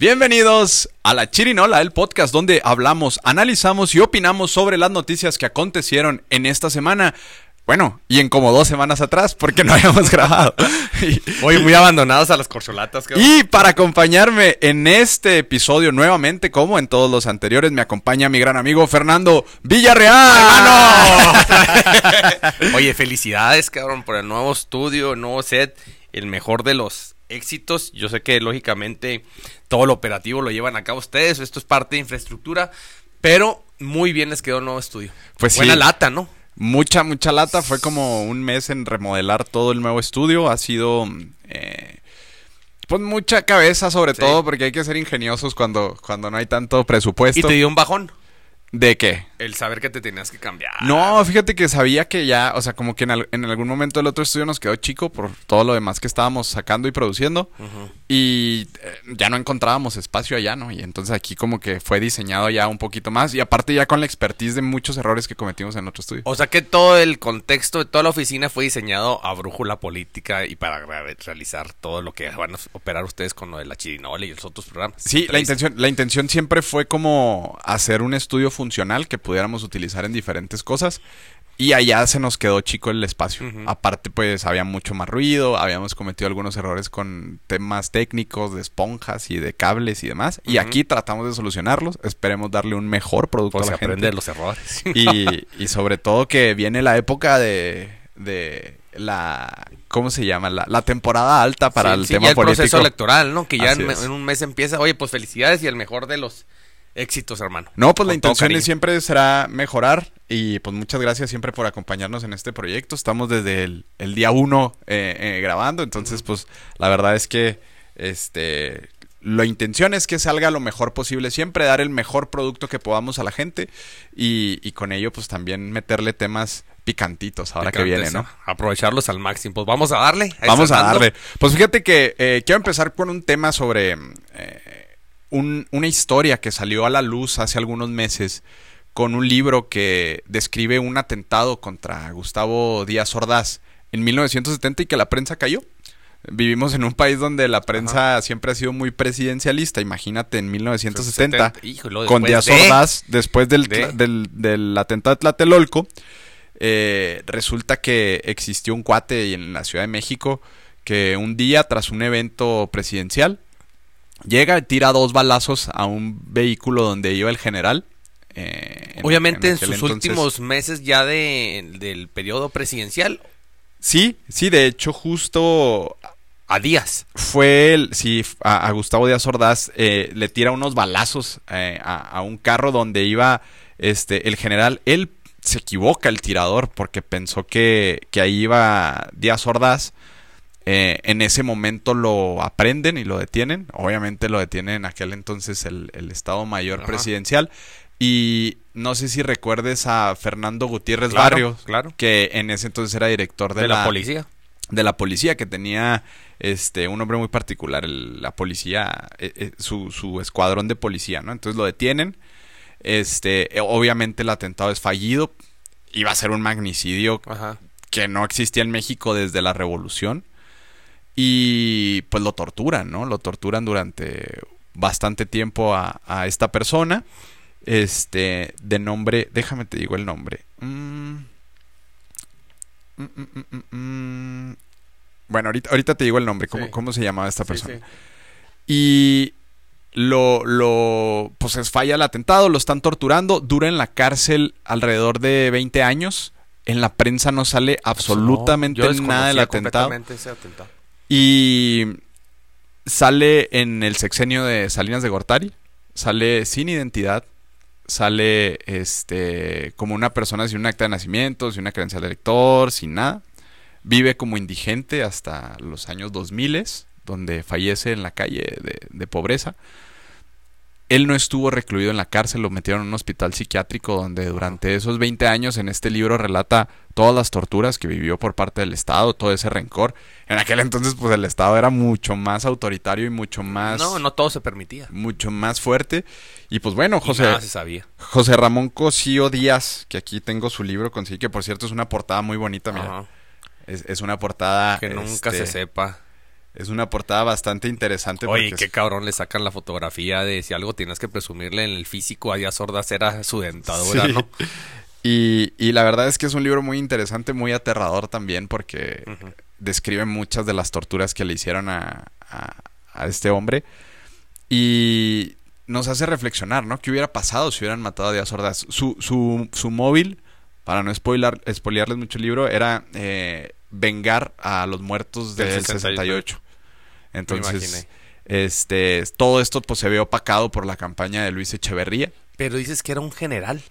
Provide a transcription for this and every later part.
Bienvenidos a La Chirinola, el podcast donde hablamos, analizamos y opinamos sobre las noticias que acontecieron en esta semana. Bueno, y en como dos semanas atrás, porque no habíamos grabado. Hoy muy abandonados a las corcholatas. Y para acompañarme en este episodio nuevamente, como en todos los anteriores, me acompaña mi gran amigo Fernando Villarreal. Oye, felicidades, cabrón, por el nuevo estudio, el nuevo set, el mejor de los éxitos. Yo sé que lógicamente todo lo operativo lo llevan a cabo ustedes, esto es parte de infraestructura, pero muy bien les quedó el nuevo estudio. Pues Buena sí. lata, ¿no? Mucha, mucha lata. Fue como un mes en remodelar todo el nuevo estudio. Ha sido. eh, pues mucha cabeza, sobre Sí. todo, porque hay que ser ingeniosos cuando, cuando no hay tanto presupuesto. Y te dio un bajón. ¿De qué? El saber que te tenías que cambiar. No, fíjate que sabía que ya, o sea, como que en, al- en algún momento el otro estudio nos quedó chico por todo lo demás que estábamos sacando y produciendo. Y eh, ya no encontrábamos espacio allá, ¿no? Y entonces aquí como que fue diseñado ya un poquito más. Y aparte ya con la expertise de muchos errores que cometimos en otro estudio. O sea que todo el contexto de toda la oficina fue diseñado a brújula política y para re- realizar todo lo que van a operar ustedes con lo de la chirinola y los otros programas. Sí, la intención, la intención siempre fue como hacer un estudio funcional que pudiéramos utilizar en diferentes cosas. Y allá se nos quedó chico el espacio. Aparte, pues había mucho más ruido, habíamos cometido algunos errores con temas técnicos de esponjas y de cables y demás. Y aquí tratamos de solucionarlos. Esperemos darle un mejor producto Pues a se la gente. aprende de los errores. Y, y sobre todo que viene la época de, de la... ¿Cómo se llama? La, la temporada alta para Sí, el sí, tema ya el político. proceso electoral, ¿no? Que ya en un mes empieza. Oye, pues felicidades y el mejor de los éxitos, hermano. No, pues la Con intención siempre será mejorar y pues muchas gracias siempre por acompañarnos en este proyecto. Estamos desde el, el día uno eh, eh, grabando, entonces pues la verdad es que este la intención es que salga lo mejor posible siempre, dar el mejor producto que podamos a la gente y, y con ello pues también meterle temas picantitos ahora que viene, ¿no? Aprovecharlos al máximo. Pues vamos a darle. Vamos a darle. Pues fíjate que eh, quiero empezar con un tema sobre eh, un- una historia que salió a la luz hace algunos meses con un libro que describe un atentado contra Gustavo Díaz Ordaz en 1970 y que la prensa cayó. Vivimos en un país donde la prensa siempre ha sido muy presidencialista. Imagínate en 1970 Hijo, y luego con Díaz de- Ordaz, después del, de- del, del atentado de Tlatelolco, eh, resulta que existió un cuate en la Ciudad de México que un día, tras un evento presidencial, llega y tira dos balazos a un vehículo donde iba el general. eh, en- Obviamente en, sus entonces- últimos meses ya de, del periodo presidencial, Sí, sí, de hecho, justo a días. fue el, sí, a, a Gustavo Díaz Ordaz eh, le tira unos balazos eh, a, a un carro donde iba este el general. Él se equivoca el tirador porque pensó que, que ahí iba Díaz Ordaz. Eh, en ese momento lo aprenden y lo detienen. Obviamente lo detiene en aquel entonces el, el Estado Mayor Ajá. Presidencial. Y no sé si recuerdes a Fernando Gutiérrez Claro, Barrios, claro. que en ese entonces era director de, De, la, policía. de la policía que tenía este un nombre muy particular el- la policía eh, eh, su, su escuadrón de policía no entonces lo detienen este eh, obviamente el atentado es fallido iba a ser un magnicidio Ajá. que no existía en México desde la revolución y pues lo torturan no lo torturan durante bastante tiempo a, a esta persona este de nombre déjame te digo el nombre Mm. Mm, mm. Bueno, ahorita, ahorita te digo el nombre, cómo, Sí. cómo se llamaba esta persona. sí. Y lo, lo, pues es falla el atentado, lo están torturando, dura en la cárcel alrededor de 20 años. En la prensa no sale absolutamente Yo nada del atentado. ese atentado. Y sale en el sexenio de Salinas de Gortari, sale sin identidad, sale este como una persona sin un acta de nacimiento, sin una credencial de elector, sin nada. Vive como indigente hasta los años 2000, donde fallece en la calle de pobreza. Él no estuvo recluido en la cárcel, lo metieron en un hospital psiquiátrico donde durante esos 20 años en este libro relata todas las torturas que vivió por parte del Estado, todo ese rencor. En aquel entonces pues el Estado era mucho más autoritario y mucho más No, no todo se permitía. mucho más fuerte. Y pues bueno, Y José nada se sabía. José Ramón Cosío Díaz, que aquí tengo su libro consigo, que por cierto es una portada muy bonita, mira. Es, es una portada Que nunca este, se sepa. Es una portada bastante interesante. Oye, qué cabrón le sacan la fotografía de si algo tienes que presumirle en el físico a Díaz Sordas era su dentadura, Sí. ¿no? Y, y la verdad es que es un libro muy interesante, muy aterrador también, porque Ujú. describe muchas de las torturas que le hicieron a, a- a este hombre. Y nos hace reflexionar, ¿no? ¿Qué hubiera pasado si hubieran matado a Díaz Ordaz? Su, su, su móvil, para no spoilar, spoilearles mucho el libro, era eh, vengar a los muertos del 68. 68. Entonces, este, todo esto pues se ve opacado por la campaña de Luis Echeverría. Pero dices que era un general.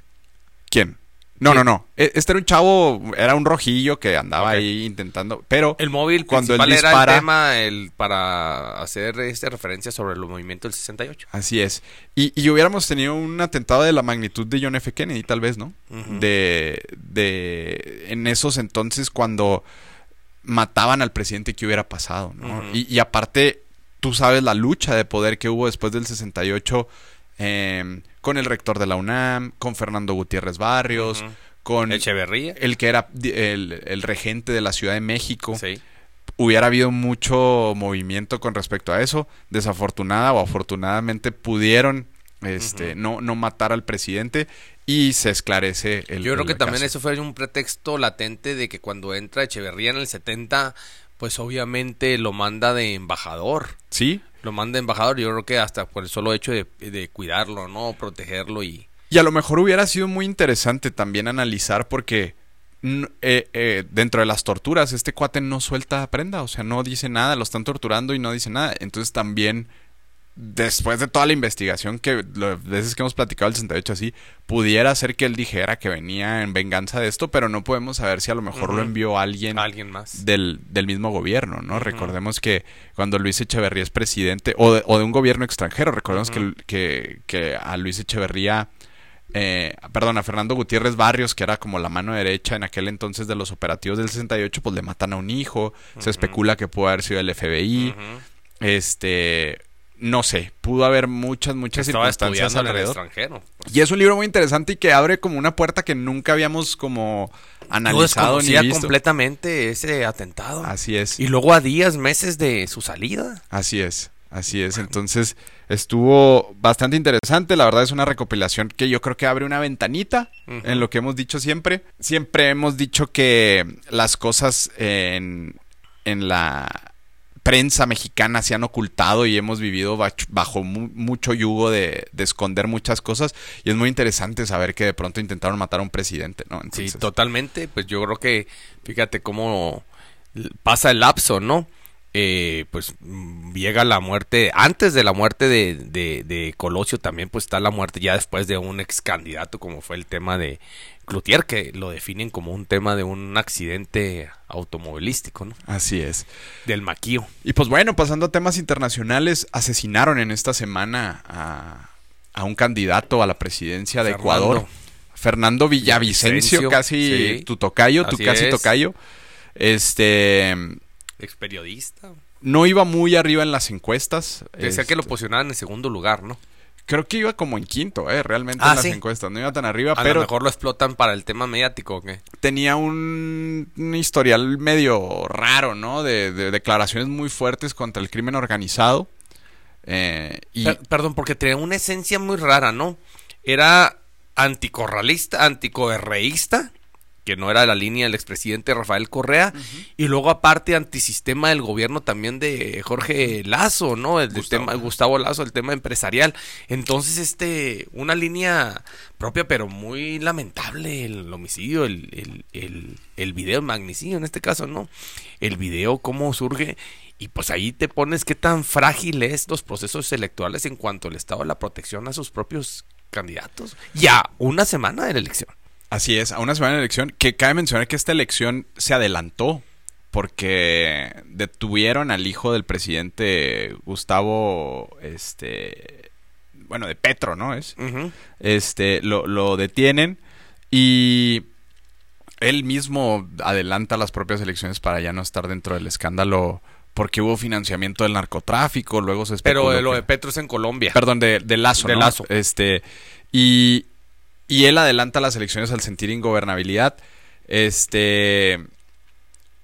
¿Quién? No, no, no. E- Este era un chavo, era un rojillo que andaba ahí intentando, pero El móvil Cuando él principal era dispara- el tema el, para hacer este referencia sobre el movimiento del 68. así es. Y, y hubiéramos tenido un atentado de la magnitud de John F. Kennedy, tal vez, ¿no? De, de, en esos entonces cuando mataban al presidente, ¿qué hubiera pasado? ¿no? Y, y aparte, tú sabes la lucha de poder que hubo después del 68 eh, con el rector de la UNAM, con Fernando Gutiérrez Barrios, con Echeverría. el que era el, el regente de la Ciudad de México. Sí. Hubiera habido mucho movimiento con respecto a eso. Desafortunada o afortunadamente pudieron este, no, no matar al presidente y se esclarece el Yo creo el que también eso fue un pretexto latente de que cuando entra Echeverría en el 70, pues obviamente lo manda de embajador. Sí. Lo manda de embajador, yo creo que hasta por el solo hecho de, de cuidarlo, ¿no? Protegerlo y... Y a lo mejor hubiera sido muy interesante también analizar porque eh, eh, dentro de las torturas este cuate no suelta prenda, o sea, no dice nada, lo están torturando y no dice nada. Entonces también, después de toda la investigación que las veces que hemos platicado el 68 así, pudiera ser que él dijera que venía en venganza de esto, pero no podemos saber si a lo mejor lo envió alguien Alguien más. del, del mismo gobierno, ¿no? Recordemos que cuando Luis Echeverría es presidente, o de, o de un gobierno extranjero, recordemos que, que, que a Luis Echeverría, eh, perdón, a Fernando Gutiérrez Barrios, que era como la mano derecha en aquel entonces de los operativos del 68, pues le matan a un hijo, se especula que pudo haber sido el FBI, este, no sé, pudo haber muchas, muchas Estaba circunstancias estudiando en el alrededor. extranjero. Y es un libro muy interesante y que abre como una puerta que nunca habíamos como analizado ni visto. completamente ese atentado. Así es. Y luego a días, meses de su salida. Así es, así es. Entonces estuvo bastante interesante. La verdad es una recopilación que yo creo que abre una ventanita en lo que hemos dicho siempre. Siempre hemos dicho que las cosas en, en la prensa mexicana se han ocultado y hemos vivido bajo mu- mucho yugo de, de esconder muchas cosas. Y es muy interesante saber que de pronto intentaron matar a un presidente, ¿no? Entonces, Sí, totalmente. Pues yo creo que, fíjate cómo pasa el lapso, ¿no? Eh, pues mm, llega la muerte, antes de la muerte de, de, de Colosio también pues está la muerte ya después de un ex candidato como fue el tema de Cloutier, que lo definen como un tema de un accidente automovilístico, ¿no? Así es. Del maquío. Y pues bueno, pasando a temas internacionales, asesinaron en esta semana a, a un candidato a la presidencia de Fernando. Ecuador, Fernando Villavicencio, casi sí. tu tocayo, tu casi es. tocayo. Este Ex periodista. no iba muy arriba en las encuestas. Decía que lo Este, posicionaban en segundo lugar, ¿no? Creo que iba como en quinto, eh, realmente Ah, en las sí. encuestas, no iba tan arriba, A pero lo mejor lo explotan para el tema mediático, ¿o qué? tenía un, un historial medio raro, ¿no? De, de declaraciones muy fuertes contra el crimen organizado. Eh, y Per- perdón, porque tenía una esencia muy rara, ¿no? Era anticorralista, anticoerreísta, que no era la línea del expresidente Rafael Correa, y luego aparte antisistema del gobierno también de Jorge Lazo, ¿no? El Gustavo. tema Gustavo Lazo, el tema empresarial. Entonces, este, una línea propia, pero muy lamentable, el homicidio, el, el, el, el video, el magnicidio en este caso, ¿no? El video, cómo surge. Y pues ahí te pones qué tan frágil es los procesos electorales en cuanto al Estado de la protección a sus propios candidatos. Ya una semana de la elección. Así es, a una semana de elección, que cabe mencionar que esta elección se adelantó porque detuvieron al hijo del presidente Gustavo, este, bueno, de Petro, ¿no? Es, este, lo, lo detienen y él mismo adelanta las propias elecciones para ya no estar dentro del escándalo porque hubo financiamiento del narcotráfico, luego se especuló Pero lo que- de Petro es en Colombia. Perdón, de, de Lazo, De ¿no? Lazo. Este, y, y él adelanta las elecciones al sentir ingobernabilidad. Este,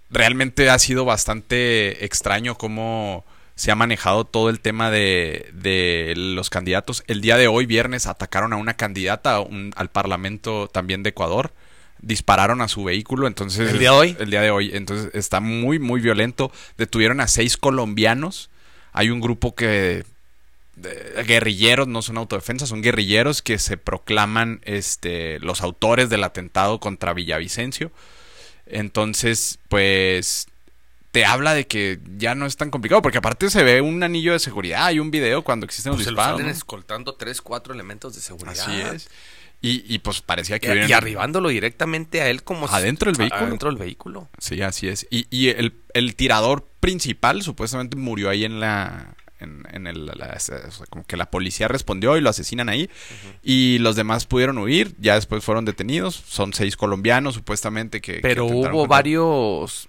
realmente ha sido bastante extraño cómo se ha manejado todo el tema de, de los candidatos. El día de hoy, viernes, atacaron a una candidata al Parlamento también de Ecuador. Dispararon a su vehículo, entonces... ¿El día de hoy? El día de hoy. Entonces está muy, muy violento. Detuvieron a seis colombianos. Hay un grupo que guerrilleros, no son autodefensas, son guerrilleros que se proclaman este, los autores del atentado contra Villavicencio. Entonces, pues te habla de que ya no es tan complicado, porque aparte se ve un anillo de seguridad, hay un video cuando existen los pues disparos. Se lo escoltando tres, cuatro elementos de seguridad. Así es. Y, y pues parecía que... Y, y, arribándolo directamente a él como... Adentro del vehículo. Adentro del vehículo. Sí, así es. Y, y el, el tirador principal supuestamente murió ahí en la, en, el, como que la policía respondió y lo asesinan ahí. Y los demás pudieron huir, ya después fueron detenidos. Son seis colombianos supuestamente que... Pero hubo varios...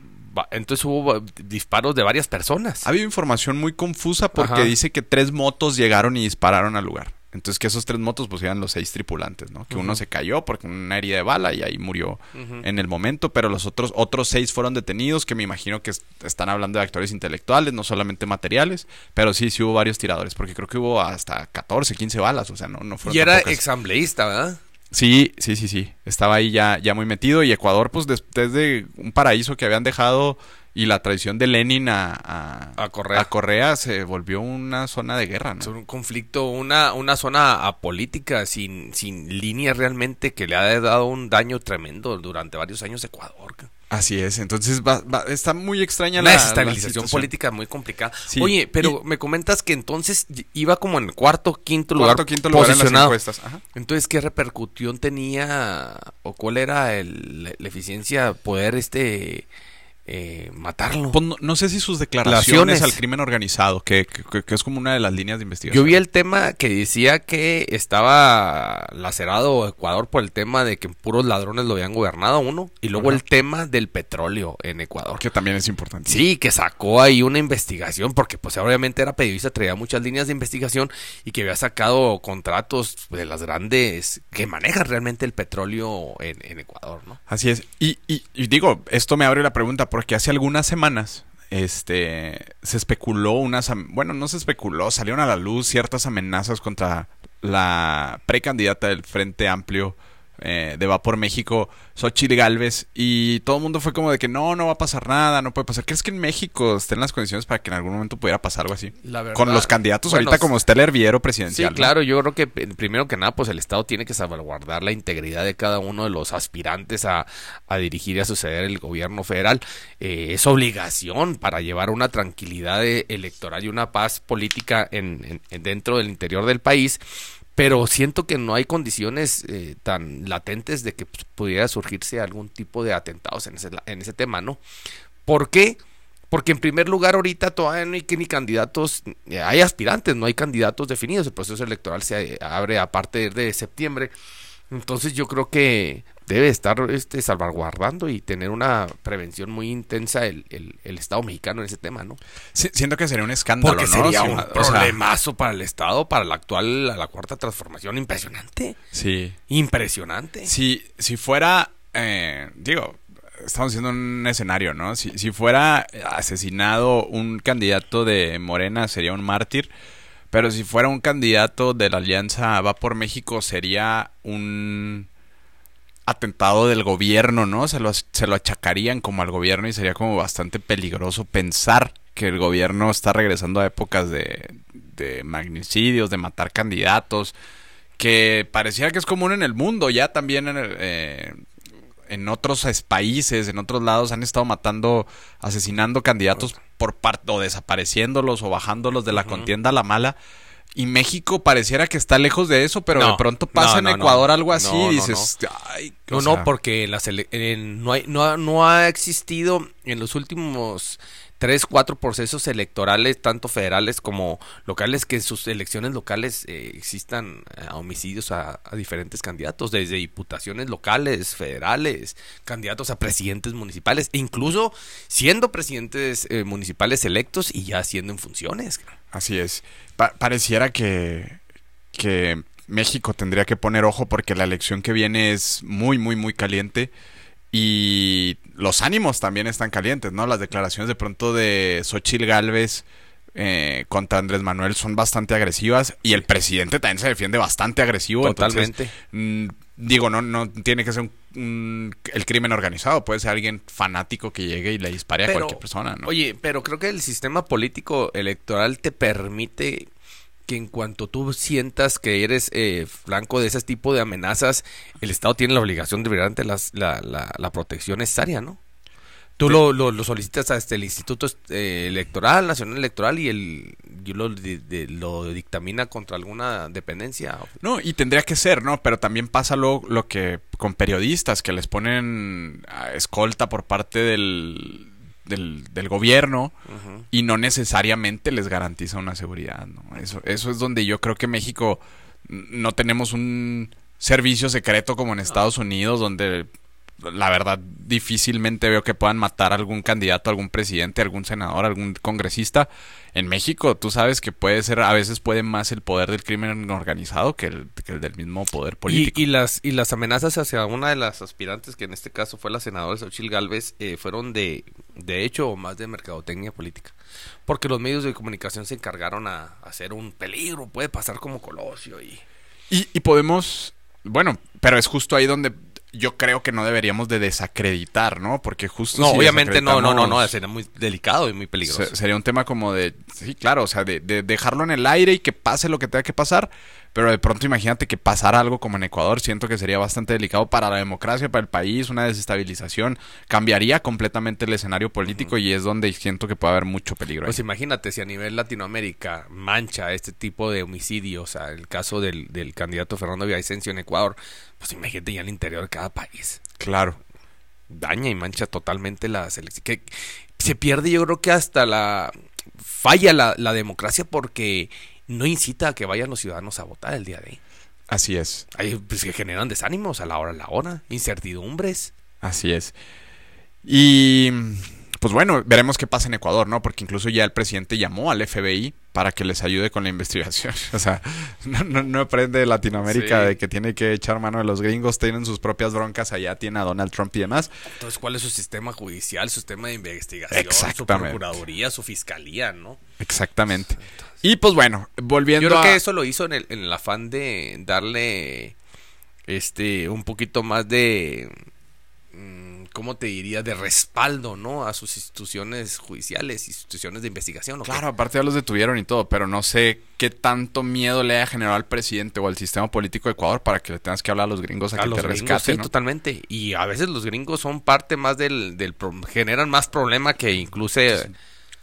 Entonces hubo disparos de varias personas. Ha habido información muy confusa porque dice que tres motos llegaron y dispararon al lugar. Entonces que esos tres motos pues eran los seis tripulantes, ¿no? Que uno se cayó porque una herida de bala y ahí murió en el momento, pero los otros otros seis fueron detenidos, que me imagino que están hablando de actores intelectuales, no solamente materiales, pero sí, sí hubo varios tiradores, porque creo que hubo hasta 14, 15 balas, o sea, no, no fueron Y era exambleísta, ¿verdad? Sí, sí, sí, sí. Estaba ahí ya, ya muy metido. Y Ecuador, pues desde un paraíso que habían dejado y la traición de Lenin a, a, Correa. a, Correa. se volvió una zona de guerra, ¿no? Un conflicto, una, una zona apolítica sin, sin línea realmente que le ha dado un daño tremendo durante varios años a Ecuador. Así es, entonces está muy extraña la desestabilización política muy complicada. Oye, pero me comentas que entonces iba como en cuarto, quinto lugar, cuarto, quinto lugar posicionado. En las encuestas. Entonces, ¿qué repercusión tenía o cuál era el, la eficiencia poder este eh, matarlo. Pues no, sé si sus declaraciones al crimen organizado, que, es como una de las líneas de investigación. Yo vi el tema que decía que estaba lacerado Ecuador por el tema de que puros ladrones lo habían gobernado uno, y luego el tema del petróleo en Ecuador. Que también es importante. Sí, que sacó ahí una investigación, porque pues obviamente era periodista, traía muchas líneas de investigación y que había sacado contratos de las grandes que manejan realmente el petróleo en, Ecuador, ¿no? Así es. Y, y digo, esto me abre la pregunta porque hace algunas semanas este se especuló unas bueno no se especuló salieron a la luz ciertas amenazas contra la precandidata del Frente Amplio eh, de Va por México, Xochitl Galvez, y todo el mundo fue como de que no, no va a pasar nada, no puede pasar. ¿Crees que en México estén las condiciones para que en algún momento pudiera pasar algo así? Con los candidatos ahorita como está el herviero presidencial. Sí, claro, yo creo que primero que nada, pues el Estado tiene que salvaguardar la integridad de cada uno de los aspirantes a, dirigir y a suceder el gobierno federal. Eh, es obligación para llevar una tranquilidad electoral y una paz política en, dentro del interior del país pero siento que no hay condiciones eh, tan latentes de que pues, pudiera surgirse algún tipo de atentados en ese, en ese tema, ¿no? ¿Por qué? Porque en primer lugar ahorita todavía no hay que ni candidatos, eh, hay aspirantes, no hay candidatos definidos, el proceso electoral se abre a partir de septiembre. Entonces yo creo que debe estar este, salvaguardando y tener una prevención muy intensa el, el, Estado mexicano en ese tema, ¿no? siento que sería un escándalo, Porque sería un problemazo para el Estado, para la actual, la cuarta transformación, impresionante. Sí. Impresionante. Si, si fuera, eh, digo, estamos haciendo un escenario, ¿no? Si, si fuera asesinado un candidato de Morena, sería un mártir. Pero si fuera un candidato de la Alianza Va por México, sería un atentado del gobierno, ¿no? Se lo, se lo achacarían como al gobierno y sería como bastante peligroso pensar que el gobierno está regresando a épocas de, de magnicidios, de matar candidatos, que pareciera que es común en el mundo, ya también en, eh, en otros países, en otros lados han estado matando, asesinando candidatos por parte o desapareciéndolos o bajándolos de la contienda a la mala. Y México pareciera que está lejos de eso, pero de pronto pasa en Ecuador algo así y dices, no, no, porque no, hay, no, no ha existido en los últimos tres, cuatro procesos electorales, tanto federales como locales, que en sus elecciones locales eh, existan eh, homicidios a, diferentes candidatos, desde diputaciones locales, federales, candidatos a presidentes municipales, e incluso siendo presidentes eh, municipales electos y ya siendo en funciones. Así es. pareciera que, que México tendría que poner ojo porque la elección que viene es muy, muy, muy caliente Y los ánimos también están calientes, ¿no? Las declaraciones de pronto de Xochitl Galvez eh, contra Andrés Manuel son bastante agresivas y el presidente también se defiende bastante agresivo. Totalmente. Entonces, mm, digo, no, no tiene que ser un- un- el crimen organizado, puede ser alguien fanático que llegue y le dispare a cualquier persona, ¿no? Oye, pero creo que el sistema político electoral te permite que en cuanto tú sientas que eres eh, flanco de ese tipo de amenazas, el Estado tiene la obligación de brindarte la, la, la protección necesaria, ¿no? Tú lo, lo, lo solicitas hasta el Instituto eh, Electoral, Nacional Electoral, y el lo, de- lo dictamina contra alguna dependencia. No, y tendría que ser, ¿no? Pero también pasa lo, lo que con periodistas que les ponen a escolta por parte del, del, del gobierno y no necesariamente les garantiza una seguridad, ¿no? Eso, eso es donde yo creo que México no tenemos un servicio secreto como en Estados Unidos, donde la verdad difícilmente veo que puedan matar a algún candidato, algún presidente, algún senador, algún congresista. En México, tú sabes que puede ser, a veces puede más el poder del crimen organizado que el, que el del mismo poder político. Y, y las y las amenazas hacia una de las aspirantes, que en este caso fue la senadora Xochitl Galvez, eh, fueron de, de hecho o más de mercadotecnia política. Porque los medios de comunicación se encargaron a, a hacer un peligro, puede pasar como Colosio y... Y, y podemos, bueno, pero es justo ahí donde yo creo que no deberíamos de desacreditar, ¿no? Porque justo... No, si obviamente no, no, no, no, sería muy delicado y muy peligroso. Se- sería un tema como de, sí, claro, o sea, de, de dejarlo en el aire y que pase lo que tenga que pasar, pero de pronto imagínate que pasara algo como en Ecuador, siento que sería bastante delicado para la democracia, para el país, una desestabilización, cambiaría completamente el escenario político y es donde siento que puede haber mucho peligro. ahí. Pues imagínate si a nivel Latinoamérica mancha este tipo de homicidios, o sea, el caso del, del candidato Fernando Villavicencio en Ecuador, pues imagínate ya el interior de cada país. Claro. daña y mancha totalmente la selección. Que se pierde, yo creo que hasta la. Falla la, la democracia porque no incita a que vayan los ciudadanos a votar el día de hoy. Así es, Ahí pues, se generan desánimos a la hora a la hora, incertidumbres. así es. Y pues bueno, veremos qué pasa en Ecuador, ¿no? Porque incluso ya el presidente llamó al FBI para que les ayude con la investigación. O sea, no, no, no aprende Latinoamérica Sí. de que tiene que echar mano de los gringos, tienen sus propias broncas, allá tiene a Donald Trump y demás. Entonces, ¿cuál es su sistema judicial, su sistema de investigación, su procuraduría, su fiscalía, no? Exactamente. Y pues bueno, volviendo Yo creo a... que eso lo hizo en el, en el afán de darle este un poquito más de mm, ¿cómo te diría? de respaldo, ¿no? a sus instituciones judiciales, instituciones de investigación. Claro, aparte ya los detuvieron y todo, pero no sé qué tanto miedo le haya generado al presidente o al sistema político de Ecuador para que le tengas que hablar a los gringos a, a que los te rescaten, sí, ¿no? totalmente. Y a veces los gringos son parte más del, del pro- generan más problema que incluso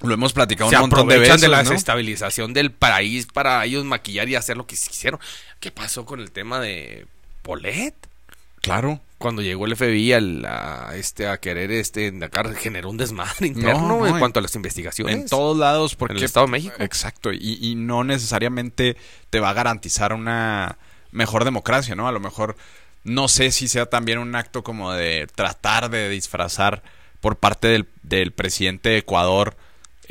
Lo hemos platicado se un montón de veces, de la ¿no? desestabilización del país para ellos maquillar y hacer lo que quisieron. ¿Qué pasó con el tema de Polet? Claro. Cuando llegó el FBI a, este, a querer este, generó un desmadre interno no, en en- cuanto a las investigaciones. En todos lados, porque... En el Estado de México. Exacto, y, y no necesariamente te va a garantizar una mejor democracia, ¿no? A lo mejor no sé si sea también un acto como de tratar de disfrazar por parte del, del presidente de Ecuador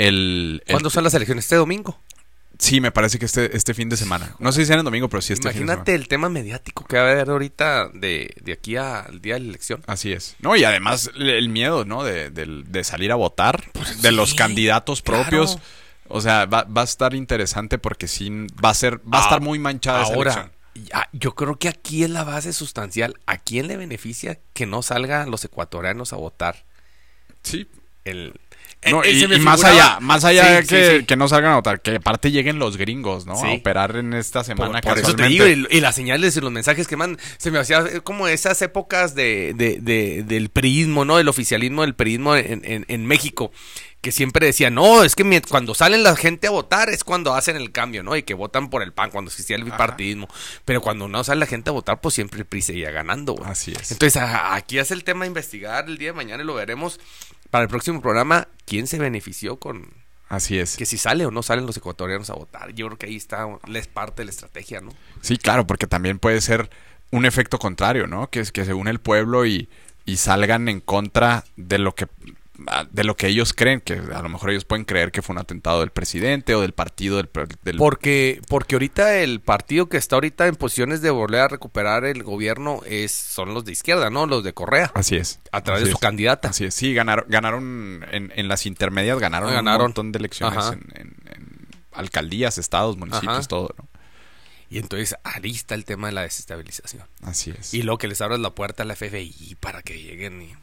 el... el- ¿Cuándo son las elecciones? Este domingo. Sí, me parece que este, este fin de semana. No sé si en el domingo, pero sí este fin de Imagínate semana. el tema mediático que va a haber ahorita de, de aquí al día de la elección. Así es. No, y además el miedo, ¿no? De, del- de salir a votar, de los candidatos propios. claro. O sea, va, va a estar interesante porque sí va a ser, va a Ah, estar muy manchada esa Ahora, elección. ya, yo creo que aquí es la base sustancial. ¿A quién le beneficia que no salgan los ecuatorianos a votar? Sí. El, No, eh, y, me y más allá, más allá Sí, de sí, que, sí. que no salgan a votar, que aparte lleguen los gringos, ¿no? A operar en esta Por, semana por eso te digo, y, y las señales y los mensajes que mandan, se me hacía eh, como esas épocas de, de- de- del priismo, ¿no? Del oficialismo del priismo en, en- en México, que siempre decían, no, es que cuando salen la gente a votar es cuando hacen el cambio, ¿no? Y que votan por el PAN, cuando existía el bipartidismo. Pero cuando no sale la gente a votar, pues siempre el PRI seguía ganando, güey. Así es. Entonces, aquí es el tema de investigar el día de mañana y lo veremos para el próximo programa, quién se benefició con Así es. que si sale o no salen los ecuatorianos a votar. Yo creo que ahí está, es parte de la estrategia, ¿no? Sí, claro, porque también puede ser un efecto contrario, ¿no? Que es que se une el pueblo y, y salgan en contra de lo que de lo que ellos creen, que a lo mejor ellos pueden creer que fue un atentado del presidente o del partido del... Porque, porque ahorita el partido que está ahorita en posiciones de volver a recuperar el gobierno es, son los de izquierda, ¿no? Los de Correa. Así es. A través de su es. candidata. Así es, sí, ganaron, ganaron en, en las intermedias, ganaron, Ganaron. un montón de elecciones en, en- en alcaldías, estados, municipios, Ajá. todo, ¿no? Y entonces ahí está el tema de la desestabilización. Así es. Y lo que les abres la puerta a la FBI para que lleguen y-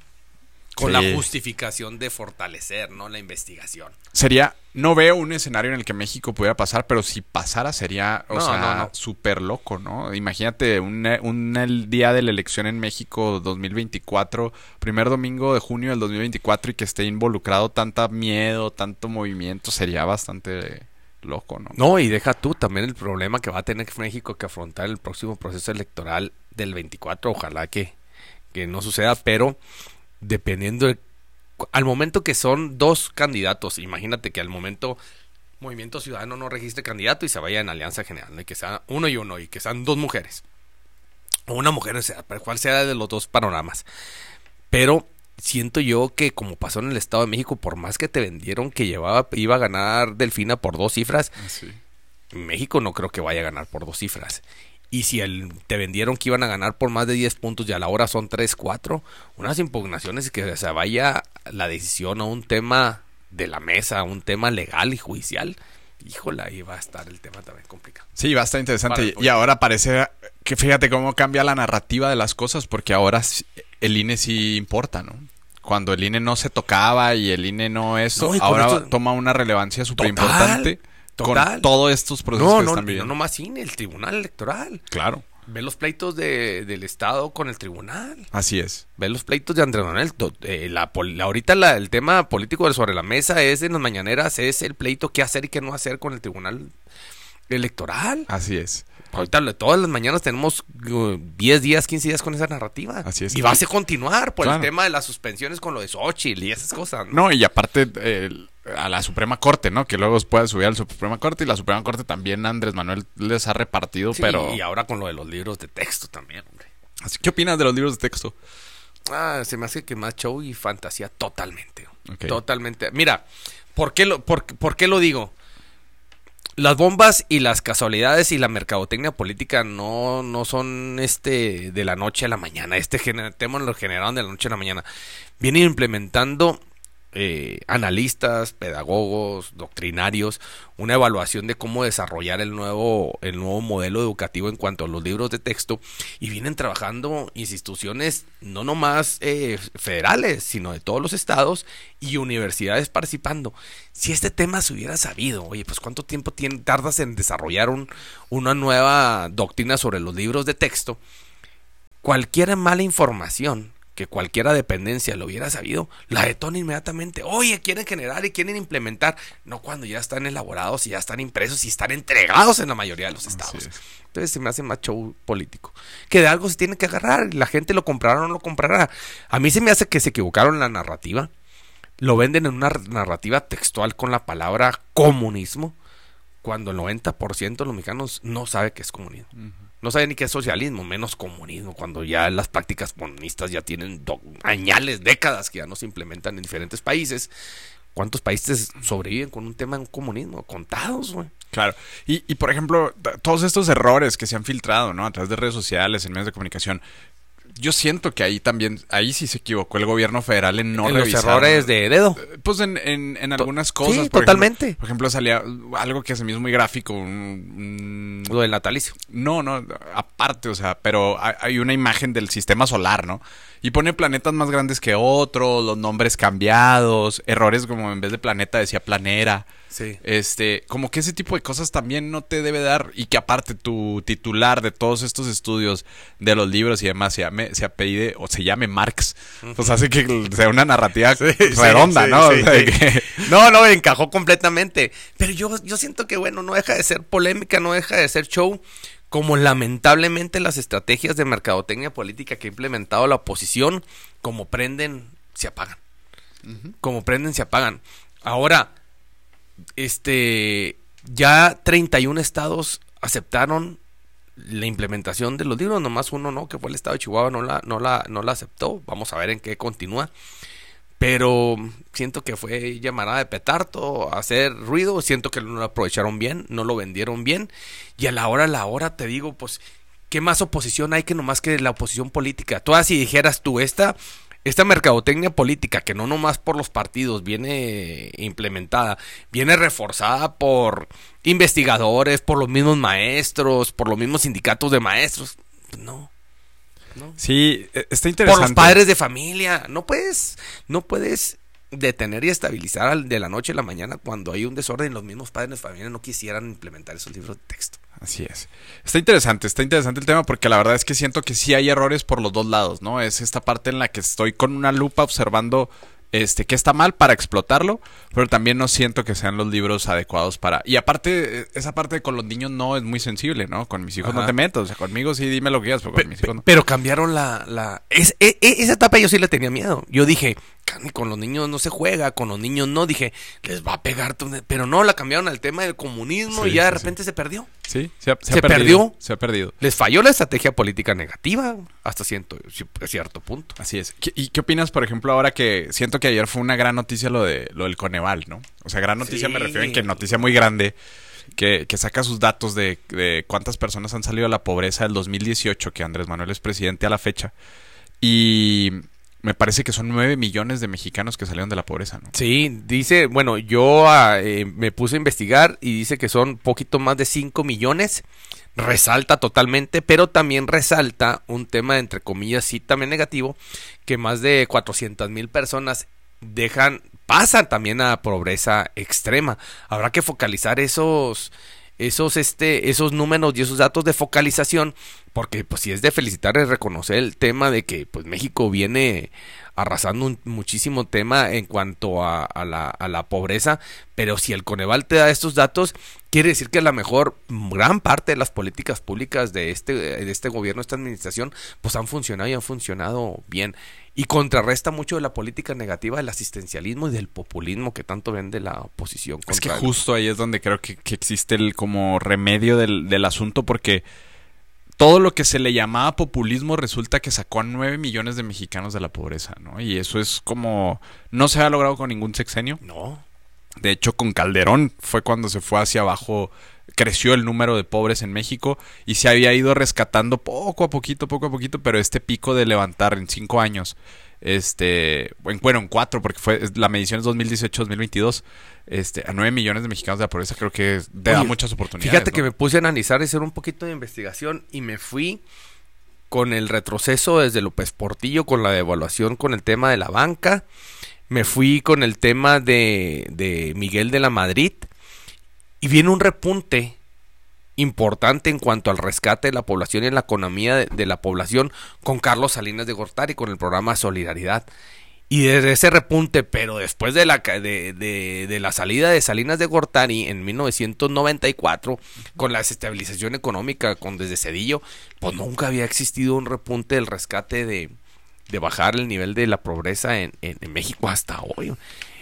con Sí. la justificación de fortalecer, ¿no? La investigación. Sería, no veo un escenario en el que México pudiera pasar, pero si pasara sería, o No, sea, no, no. súper loco, ¿no? Imagínate un, un- el día de la elección en México 2024, primer domingo de junio del 2024 y que esté involucrado tanta miedo, tanto movimiento, sería bastante loco, ¿no? No, y deja tú también el problema que va a tener México que afrontar el próximo proceso electoral del 24. Ojalá que, que no suceda, pero dependiendo de- al momento que son dos candidatos, imagínate que al momento Movimiento Ciudadano no registre candidato y se vaya en alianza general, ¿no? y que sea uno y uno, y que sean dos mujeres. O una mujer, o sea, cual sea de los dos panoramas. Pero siento yo que como pasó en el Estado de México, por más que te vendieron que llevaba, iba a ganar Delfina por dos cifras, Sí. México no creo que vaya a ganar por dos cifras. Y si el, te vendieron que iban a ganar por más de 10 puntos y a la hora son 3, 4, unas impugnaciones y que se vaya la decisión a un tema de la mesa, a un tema legal y judicial, híjola, ahí va a estar el tema también complicado. Sí, va a estar interesante. Y ahora parece que fíjate cómo cambia la narrativa de las cosas, porque ahora el INE sí importa, ¿no? Cuando el INE no se tocaba y el INE no con ahora esto- toma una relevancia súper importante con todos estos procesos No, que no, están no, viviendo. no más cine, el tribunal electoral. Claro, Ve los pleitos de, del Estado con el tribunal. así es. Ve los pleitos de Andrés Manuel. Eh, la, ahorita la- el tema político sobre la mesa es en las mañaneras, es el pleito qué hacer y qué no hacer con el tribunal electoral. Así es. Ahorita todas las mañanas tenemos uh, 10 días, 15 días con esa narrativa. Así es. Y va a continuar por Claro. el tema de las suspensiones con lo de Xochitl y esas cosas. ¿no? No, y aparte a la Suprema Corte, ¿no? Que luego puede subir a la Suprema Corte y la Suprema Corte también Andrés Manuel les ha repartido, Sí, pero... Y ahora con lo de los libros de texto también, hombre. Así, ¿Qué opinas de los libros de texto? Ah, se me hace que más show y fantasía totalmente. Totalmente. Mira, ¿por qué, lo, por, por qué lo digo? Las bombas y las casualidades y la mercadotecnia política no, no son este de la noche a la mañana. Este tema lo generaron de la noche a la mañana. Vienen implementando eh, analistas, pedagogos, doctrinarios, una evaluación de cómo desarrollar el nuevo, el nuevo modelo educativo en cuanto a los libros de texto y vienen trabajando instituciones no nomás eh, federales, sino de todos los estados y universidades participando. Si este tema se hubiera sabido, oye, pues cuánto tiempo tardas en desarrollar un- una nueva doctrina sobre los libros de texto, cualquier mala información que cualquiera dependencia lo hubiera sabido, la detona inmediatamente. Oye, quieren generar y quieren implementar. No cuando ya están elaborados y ya están impresos y están entregados en la mayoría de los estados. es. Entonces se me hace más show político. Que de algo se tiene que agarrar. La gente lo comprará o no lo comprará. A mí se me hace que se equivocaron en la narrativa. Lo venden en una narrativa textual con la palabra comunismo. Cuando el 90% de los mexicanos no sabe qué es comunismo. No sabe ni qué es socialismo, menos comunismo, cuando ya las prácticas comunistas ya tienen añales, décadas que ya no se implementan en diferentes países. ¿Cuántos países sobreviven con un tema de comunismo? Contados, güey. Claro. Y, y, por ejemplo, todos estos errores que se han filtrado, ¿no? A través de redes sociales, en medios de comunicación. Yo siento que ahí también, ahí sí se equivocó el gobierno federal en no en los revisar. errores de dedo. Pues en, en, en algunas cosas. sí, por totalmente. ejemplo- por ejemplo, salía algo que se me hizo muy gráfico. un- un- Lo del natalicio. no, no, aparte, o sea, pero hay- hay una imagen del sistema solar, ¿no? Y pone planetas más grandes que otros, los nombres cambiados, errores como en vez de planeta decía planera. Sí. Este, como que ese tipo de cosas también no te debe dar y que aparte tu titular de todos estos estudios de los libros y demás se llame, se apellide o se llame Marx, pues hace que sea una narrativa redonda, sí, ¿no? sí, O sea, sí. que- No, no, encajó completamente. Pero yo, yo siento que, bueno, no deja de ser polémica, no deja de ser show. Como lamentablemente las estrategias de mercadotecnia política que ha implementado la oposición, como prenden, se apagan. Como prenden, se apagan. Ahora, este, ya 31 estados aceptaron la implementación de los libros, nomás uno no, que fue el estado de Chihuahua, no la, no la, no la aceptó. Vamos a ver en qué continúa. pero siento que fue llamada de petardo, hacer ruido, siento que no lo aprovecharon bien, no lo vendieron bien, y a la hora, a la hora te digo, pues, ¿qué más oposición hay que nomás que la oposición política? Tú así dijeras tú, esta, esta mercadotecnia política, que no nomás por los partidos viene implementada, viene reforzada por investigadores, por los mismos maestros, por los mismos sindicatos de maestros, no. No. Sí, e, está interesante. Por los padres de familia. No puedes, no puedes detener y estabilizar de la noche a la mañana cuando hay un desorden y los mismos padres de familia no quisieran implementar esos libros de texto. Así es. Está interesante, está interesante el tema porque la verdad es que siento que sí hay errores por los dos lados, ¿no? Es esta parte en la que estoy con una lupa observando este qué está mal para explotarlo, pero también no siento que sean los libros adecuados para. Y aparte, eh, esa parte con los niños no es muy sensible, ¿no? Con mis hijos no te metas, o sea, conmigo sí dime lo que quieras, pero con Pe- mis hijos no. pero cambiaron la... la es, e- e- esa etapa yo sí le tenía miedo. Yo dije, "Cani, con los niños no se juega, con los niños no. Dije, les va a pegar. todo". Pero no, la cambiaron al tema del comunismo Sí, y ya de sí. repente se perdió. Sí, se, ha, ¿Se ha perdido, perdió? Se ha perdido. Les falló la estrategia política negativa hasta ciento- cierto punto. Así es. ¿Qué- ¿Y qué opinas, por ejemplo, ahora que siento que ayer fue una gran noticia lo de lo del Coneval, ¿no? O sea, gran noticia Sí. me refiero en que noticia muy grande que, que saca sus datos de, de cuántas personas han salido de la pobreza del 2018, que Andrés Manuel es presidente a la fecha. Y me parece que son 9 millones de mexicanos que salieron de la pobreza, ¿no? Sí, dice, bueno, yo ah, eh, me puse a investigar y dice que son poquito más de 5 millones. Resalta totalmente, pero también resalta un tema, entre comillas, sí también negativo, que más de 400 mil personas dejan, pasan también a pobreza extrema. Habrá que focalizar esos, esos, este, esos números y esos datos de focalización, porque pues si es de felicitar es reconocer el tema de que pues México viene arrasando un muchísimo tema en cuanto a, la, a la pobreza, pero si el Coneval te da estos datos, quiere decir que a lo mejor gran parte de las políticas públicas de este, de este gobierno, esta administración, pues han funcionado y han funcionado bien. Y contrarresta mucho de la política negativa del asistencialismo y del populismo que tanto vende la oposición. Es que el- justo ahí es donde creo que, que existe el como remedio del, del asunto porque todo lo que se le llamaba populismo resulta que sacó a 9 millones de mexicanos de la pobreza, ¿no? Y eso es como... No se ha logrado con ningún sexenio. No. De hecho, con Calderón fue cuando se fue hacia abajo, creció el número de pobres en México y se había ido rescatando poco a poquito, poco a poquito, pero este pico de levantar en cinco años, este, en- bueno, en cuatro, porque fue la medición es 2018-2022, este, a nueve millones de mexicanos de la pobreza creo que te da muchas oportunidades. Fíjate que me puse a analizar y hacer un poquito de investigación y me fui con el retroceso desde López Portillo, con la devaluación, con el tema de la banca. Me fui con el tema de, de Miguel de la Madrid. Y viene un repunte importante en cuanto al rescate de la población y en la economía de, la población con Carlos Salinas de Gortari, con el programa Solidaridad. Y desde ese repunte, pero después de la, de- de la salida de Salinas de Gortari en 1994, con la desestabilización económica, con desde Cedillo, pues nunca había existido un repunte del rescate de, de bajar el nivel de la pobreza en, en- en México hasta hoy.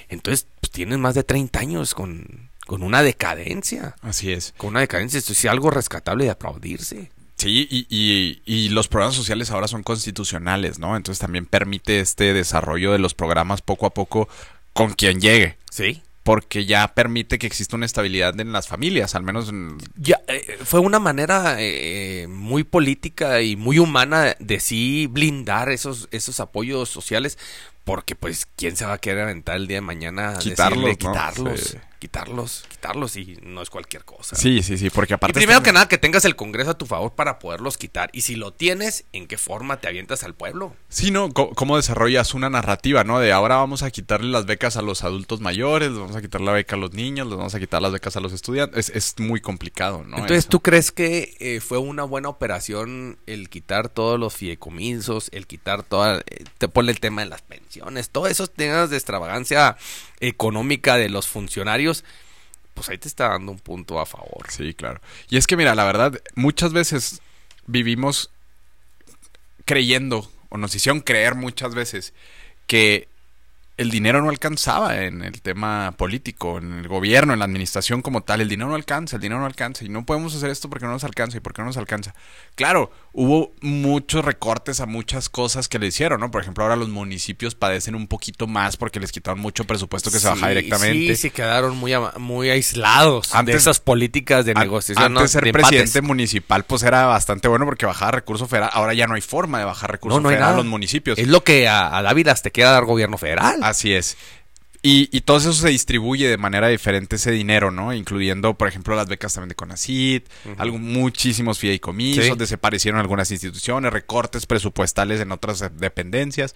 Entonces, pues tienes más de 30 años con, con una decadencia. Así es. Con una decadencia, esto es algo rescatable de aplaudirse. Sí, y, y, y los programas sociales ahora son constitucionales, ¿no? Entonces también permite este desarrollo de los programas poco a poco con quien llegue. Sí. Porque ya permite que exista una estabilidad en las familias, al menos en- Ya, eh, fue una manera eh, muy política y muy humana de sí blindar esos, esos apoyos sociales, porque pues quién se va a querer aventar el día de mañana Quitarlos, decirle ¿no? quitarlos, Sí. Quitarlos, quitarlos y no es cualquier cosa. Sí, sí, sí, porque Y aparte... primero están- que nada que tengas el Congreso a tu favor para poderlos quitar y si lo tienes, ¿en qué forma te avientas al pueblo? Sí, ¿no? Co- ¿Cómo desarrollas una narrativa, no? De ahora vamos a quitarle las becas a los adultos mayores, les vamos a quitar la beca a los niños, les vamos a quitar las becas a los estudiantes. Es, es muy complicado, ¿no? Entonces, Eso. ¿tú crees que eh, fue una buena operación el quitar todos los fideicomisos, el quitar toda, eh, te pone el tema de las pensiones, todos esos temas de extravagancia económica de los funcionarios? Pues ahí te está dando un punto a favor. Sí, claro. Y es que, mira, la verdad, muchas veces vivimos creyendo, o nos hicieron creer muchas veces, que el dinero no alcanzaba en el tema político, en el gobierno, en la administración como tal. El dinero no alcanza, el dinero no alcanza. Y no podemos hacer esto porque no nos alcanza y porque no nos alcanza. Claro, hubo muchos recortes a muchas cosas que le hicieron, ¿no? Por ejemplo, ahora los municipios padecen un poquito más porque les quitaron mucho presupuesto que se baja directamente. Sí, sí, quedaron muy, muy aislados Antes- de esas políticas de negociación. ¿no? Antes ser de empates. presidente municipal pues era bastante bueno porque bajaba recursos federal. Ahora ya no hay forma de bajar recursos No, no federal a los municipios. Es lo que a, a Dávila te queda dar gobierno federal. Así es. Y, y todo eso se distribuye de manera diferente ese dinero, ¿no? Incluyendo, por ejemplo, las becas también de CONACYT, algo- muchísimos fideicomisos, Sí. desaparecieron algunas instituciones, recortes presupuestales en otras dependencias.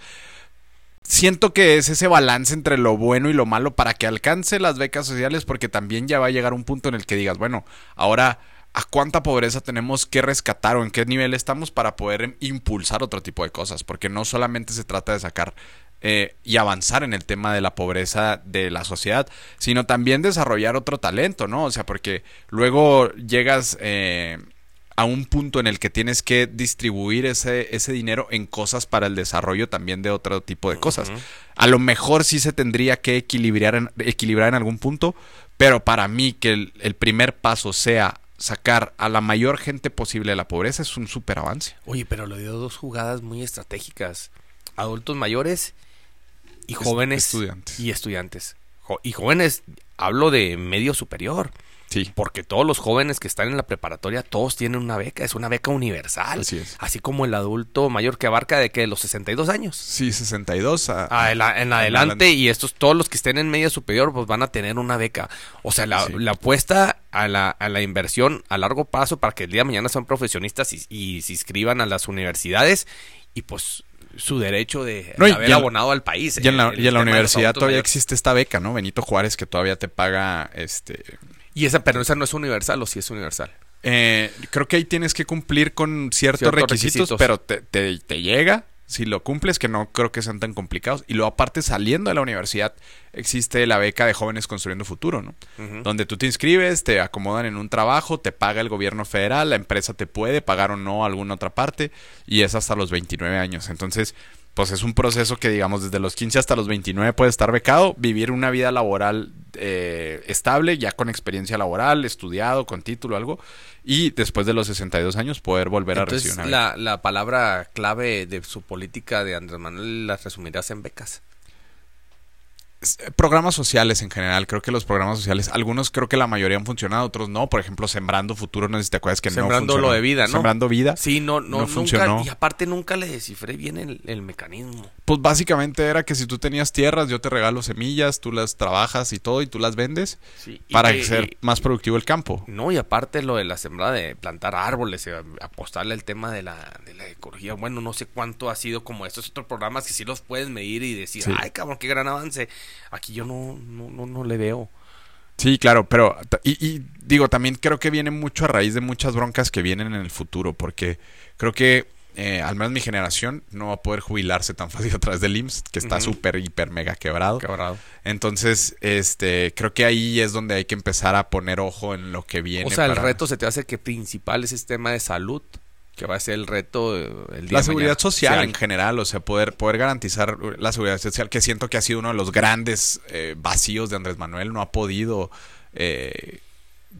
Siento que es ese balance entre lo bueno y lo malo para que alcance las becas sociales, porque también ya va a llegar un punto en el que digas, bueno, ahora a cuánta pobreza tenemos que rescatar o en qué nivel estamos para poder impulsar otro tipo de cosas, porque no solamente se trata de sacar eh, y avanzar en el tema de la pobreza de la sociedad, sino también desarrollar otro talento, ¿no? O sea, porque luego llegas eh, a un punto en el que tienes que distribuir ese, ese dinero en cosas para el desarrollo también de otro tipo de cosas. A lo mejor sí se tendría que equilibrar en, equilibrar en algún punto, pero para mí que el, el primer paso sea sacar a la mayor gente posible de la pobreza es un súper avance. Oye, pero le dio dos jugadas muy estratégicas. Adultos mayores y Es- jóvenes. estudiantes. Y estudiantes. Jo- y jóvenes, hablo de medio superior. Sí. Porque todos los jóvenes que están en la preparatoria, todos tienen una beca. Es una beca universal. Así es. Así como el adulto mayor que abarca de que los 62 años. Sí, 62. a- Ah, en, la- en adelante y estos todos los que estén en medio superior pues van a tener una beca. O sea, la, Sí. la apuesta a la, a la inversión a largo plazo para que el día de mañana sean profesionistas y, y se inscriban a las universidades y pues su derecho de, No, haber abonado al país. Y en la, el- el y en la universidad todavía mayores. existe esta beca, ¿no? Benito Juárez, que todavía te paga, este... Y esa, pero esa no es universal o sí es universal. eh, creo que ahí tienes que cumplir con ciertos, Ciertos requisitos, requisitos. pero te, te- te llega si lo cumples, que no creo que sean tan complicados. Y luego, aparte, saliendo de la universidad, existe la beca de Jóvenes Construyendo Futuro, ¿no? Donde tú te inscribes, te acomodan en un trabajo, te paga el gobierno federal, la empresa te puede pagar o no alguna otra parte, y es hasta los 29 años. Entonces, pues es un proceso que, digamos, desde los 15 hasta los 29 puedes estar becado, vivir una vida laboral eh, estable, ya con experiencia laboral, estudiado, con título, algo, y después de los 62 años poder volver a recibir una beca. la, la palabra clave de su política de Andrés Manuel la resumirás en becas. Programas sociales en general, creo que los programas sociales, algunos creo que la mayoría han funcionado, otros no. Por ejemplo, Sembrando Futuro, no sé si te acuerdas que Sembrando no funcionó. lo de vida, ¿no? Sembrando vida. Sí, no, no, No nunca, y aparte nunca le descifré bien el, el mecanismo. Pues básicamente era que si tú tenías tierras, yo te regalo semillas, tú las trabajas y todo, y tú las vendes Sí, para que- ser más productivo el campo. no, y aparte lo de la sembrada de plantar árboles, eh, apostarle al tema de la, de la ecología. Bueno, no sé cuánto ha sido como estos otros programas que sí los puedes medir y decir, Sí. ay, cabrón, qué gran avance. Aquí yo no, no, no, no le veo. Sí, claro, pero y, y digo, también creo que viene mucho a raíz de muchas broncas que vienen en el futuro, porque creo que eh, al menos mi generación no va a poder jubilarse tan fácil a través del IMSS, que está súper, hiper, mega quebrado. Quebrado. Entonces, este, creo que ahí es donde hay que empezar a poner ojo en lo que viene. O sea, el reto se te hace que principal es el tema de salud, que va a ser el reto eh, el día La seguridad mañana. social en general, o sea, poder, poder garantizar la seguridad social, que siento que ha sido uno de los grandes eh, vacíos de Andrés Manuel, no ha podido eh,